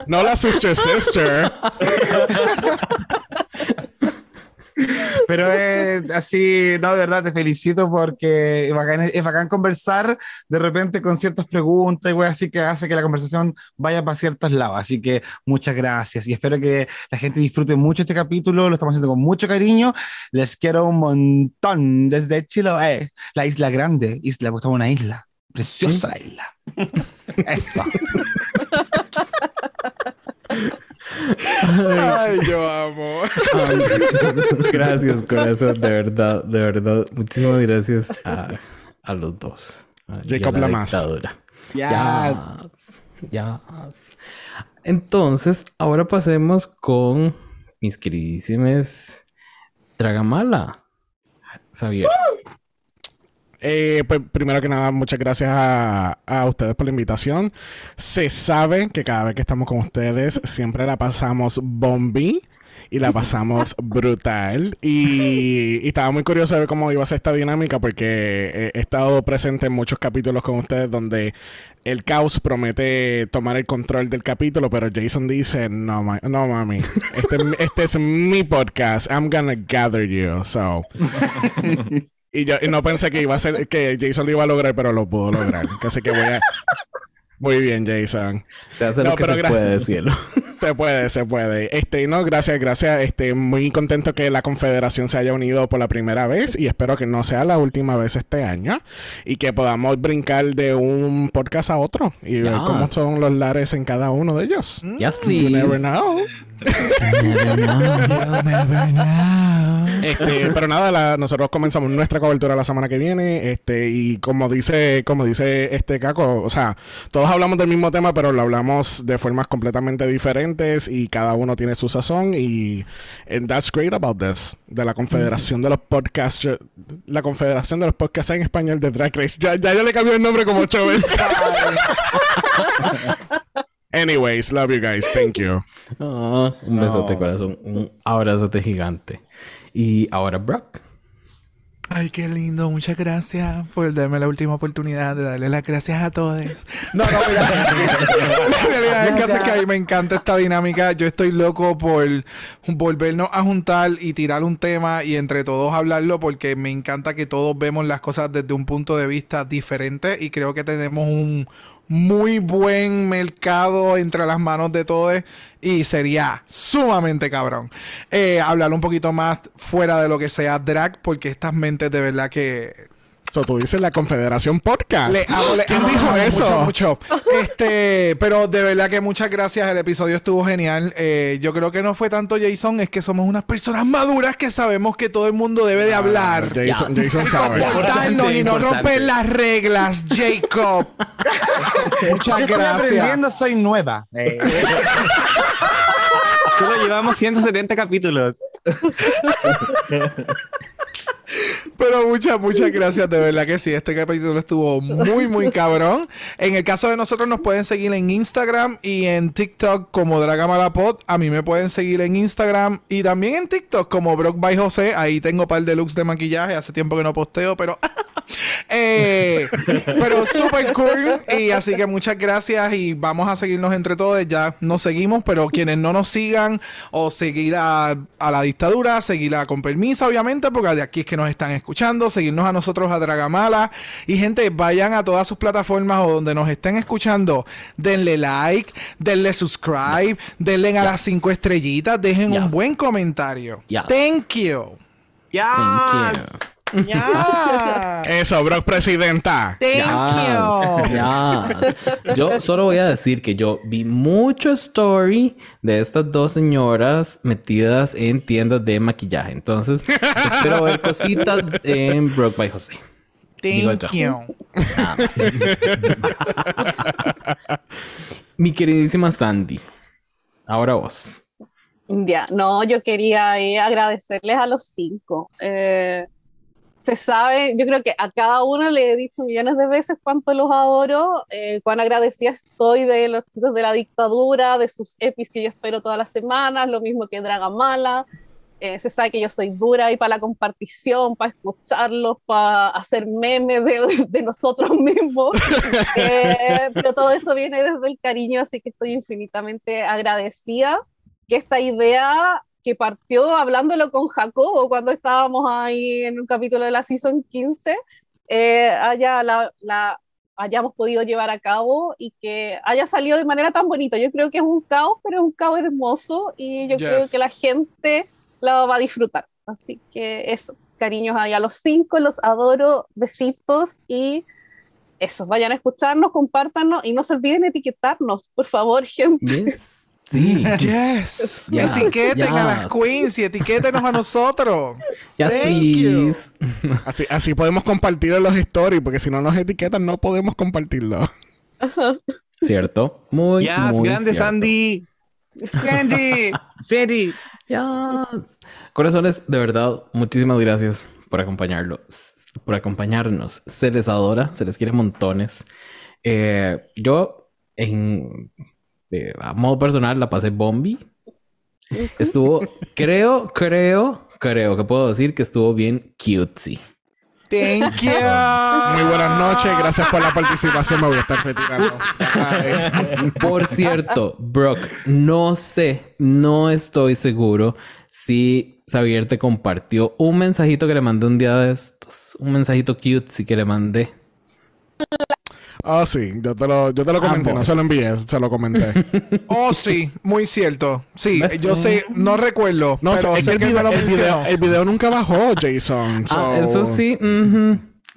No la sister sister. Pero es así, no, de verdad te felicito porque es bacán, es bacán conversar de repente con ciertas preguntas y wey, así que hace que la conversación vaya para ciertos lados. Así que muchas gracias y espero que la gente disfrute mucho este capítulo. Lo estamos haciendo con mucho cariño. Les quiero un montón desde Chiloé, la isla grande, isla, porque estamos en una isla. Preciosa la isla. Eso. Ay, yo amo. Ay, gracias, corazón, de verdad, de verdad. Muchísimas gracias a, a los dos. Jacob la Lamas. dictadura. Ya. Yes, yes. Entonces, ahora pasemos con mis queridísimas Dragamala. Xavier. Eh, pues primero que nada, muchas gracias a, a ustedes por la invitación. Se sabe que cada vez que estamos con ustedes siempre la pasamos bombi y la pasamos brutal. Y, y estaba muy curioso de ver cómo iba a ser esta dinámica porque he, he estado presente en muchos capítulos con ustedes donde el caos promete tomar el control del capítulo, pero Jason dice, no, ma- no mami, este, este es mi podcast, I'm gonna gather you, so... Y yo y no pensé que iba a ser que Jason lo iba a lograr, pero lo pudo lograr. Así que voy a. Muy bien, Jason. Se hace No, lo que pero se puede, cielo. Se puede, se puede. Este, no, gracias, gracias. Este, muy contento que la Confederación se haya unido por la primera vez y espero que no sea la última vez este año y que podamos brincar de un podcast a otro y ver Yes. cómo son los lares en cada uno de ellos. Yes, You please. never know. Este, pero nada, la- nosotros comenzamos nuestra cobertura la semana que viene, este, y como dice, como dice este Caco, o sea, todos hablamos del mismo tema, pero lo hablamos de formas completamente diferentes y cada uno tiene su sazón y and that's great about this, de la Confederación de los Podcasts, la Confederación de los Podcasts en español de Drag Race. Ya, ya yo le cambié el nombre como ocho veces. Anyways, love you guys. Thank you. Ah, un besote, No. corazón. Un abrazote gigante. Y ahora Brock. Ay, qué lindo. Muchas gracias por darme la última oportunidad de darle las gracias a todos. No, no, mira. La realidad es que, hace que a mí me encanta esta dinámica. Yo estoy loco por volvernos a juntar y tirar un tema y entre todos hablarlo porque me encanta que todos vemos las cosas desde un punto de vista diferente y creo que tenemos un muy buen mercado entre las manos de todos y sería sumamente cabrón. Eh, hablar un poquito más fuera de lo que sea drag porque estas mentes de verdad que So, tú dices la Confederación Podcast. le amo, le ¿Quién amo, dijo amo eso? Mucho, mucho. Este, pero de verdad que muchas gracias. El episodio estuvo genial. Eh, yo creo que no fue tanto Jason, es que somos unas personas maduras que sabemos que todo el mundo debe de hablar. Jason, Ya. Jason sabe. Comportarnos y no romper las reglas, Jacob. Muchas Yo estoy gracias. aprendiendo, soy nueva. Eh, Solo llevamos 170 capítulos. Pero muchas, muchas gracias, de verdad que sí. Este capítulo estuvo muy, muy cabrón. En el caso de nosotros, nos pueden seguir en Instagram y en TikTok como Dragamalapod. A mí me pueden seguir en Instagram y también en TikTok como Brock by José. Ahí tengo par de looks de maquillaje. Hace tiempo que no posteo, pero Eh, pero súper cool. Y así que muchas gracias. Y vamos a seguirnos entre todos. Ya nos seguimos, pero quienes no nos sigan o seguir a, a la dictadura, seguirla con permiso, obviamente, porque de aquí es que nos están escuchando. Seguirnos a nosotros a Dragamala. Y gente, vayan a todas sus plataformas o donde nos estén escuchando. Denle like, denle subscribe, denle a las cinco estrellitas, dejen un buen comentario. Yes. Thank you. Thank you. Yeah. Eso, Brock Presidenta. Thank you. Yes, yes. Yo solo voy a decir que yo vi mucho story de estas dos señoras metidas en tiendas de maquillaje. Entonces, espero ver cositas en Broke by José. Thank yo. you. Mi queridísima Sandy. Ahora vos. Ya, no, yo quería eh, agradecerles a los cinco. Eh, se sabe, yo creo que a cada uno le he dicho millones de veces cuánto los adoro, eh, cuán agradecida estoy de los chicos de la dictadura, de sus epis que yo espero todas las semanas, lo mismo que Dragamala. Eh, se sabe que yo soy dura ahí para la compartición, para escucharlos, para hacer memes de, de nosotros mismos. Eh, pero todo eso viene desde el cariño, así que estoy infinitamente agradecida que esta idea que partió hablándolo con Jacobo cuando estábamos ahí en un capítulo de la Season 15, eh, haya la, la hayamos podido llevar a cabo y que haya salido de manera tan bonita. Yo creo que es un caos, pero es un caos hermoso y yo Yes. creo que la gente la va a disfrutar. Así que eso, cariños ahí a los cinco, los adoro, besitos y eso, vayan a escucharnos, compártanos y no se olviden etiquetarnos, por favor, gente. Yes. Sí. Yes. Yes, Etiqueten a las queens y etiquétenos a nosotros. Yes, Thank you. Así, así podemos compartir los stories, porque si no nos etiquetan, no podemos compartirlo. Cierto. Muy, Yes, muy grande cierto. Sandy. Sandy. Sandy. Yes. Corazones, de verdad, muchísimas gracias por acompañarlo, por acompañarnos. Se les adora, se les quiere montones. Eh, yo, en eh, a modo personal, la pasé bombi. Estuvo, creo, creo, creo que puedo decir que estuvo bien cutesy. Thank you. Muy buenas noches, gracias por la participación. Me voy a estar retirando. Bye. Por cierto, Brock, no sé, no estoy seguro si Xavier te compartió un mensajito que le mandé un día de estos. Un mensajito cute, sí que le mandé. Oh, sí, yo te lo, yo te lo comenté, no se lo envié, se lo comenté. Oh, sí, muy cierto. Sí, yo sé, no recuerdo, No, pero es sé que el que video, lo el, video, el video nunca bajó, Jason. Ah, so- eso sí.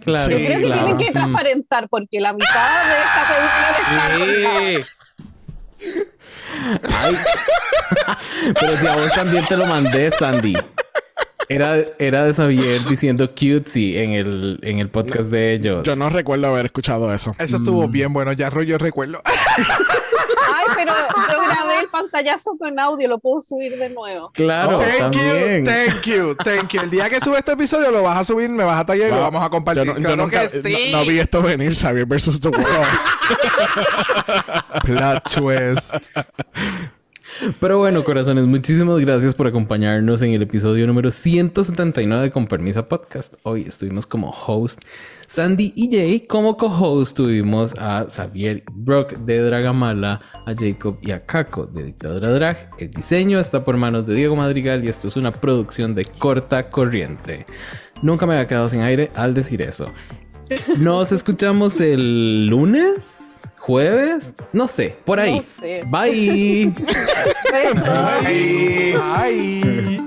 Claro. Sí, Yo creo que claro. tienen que Mm. transparentar porque la mitad de esta está Sí. Ay. Pero si a vos también te lo mandé, Sandy. Era, era de Xavier diciendo cutesy en el, en el podcast de ellos. Yo no recuerdo haber escuchado eso. Eso estuvo bien bueno, ya rollo recuerdo. Ay, pero yo grabé el pantallazo con audio, lo puedo subir de nuevo. Claro, thank también. you, thank you, thank you. El día que sube este episodio lo vas a subir, me vas a tallar y lo vamos a compartir. Yo, no, yo Claro nunca- que sí. no, no vi esto venir, Xavier versus The World. Plot twist. Pero bueno, corazones, muchísimas gracias por acompañarnos en el episodio número 179 de Con Permisa Podcast. Hoy estuvimos como host Sandy y Jay. Como co-host tuvimos a Xavier Brock de Dragamala, a Jacob y a Kako de Dictadura Drag. El diseño está por manos de Diego Madrigal y esto es una producción de corta corriente. Nunca me había quedado sin aire al decir eso. Nos escuchamos el lunes, jueves, no sé, por ahí. No sé. Bye. Besos. Ay.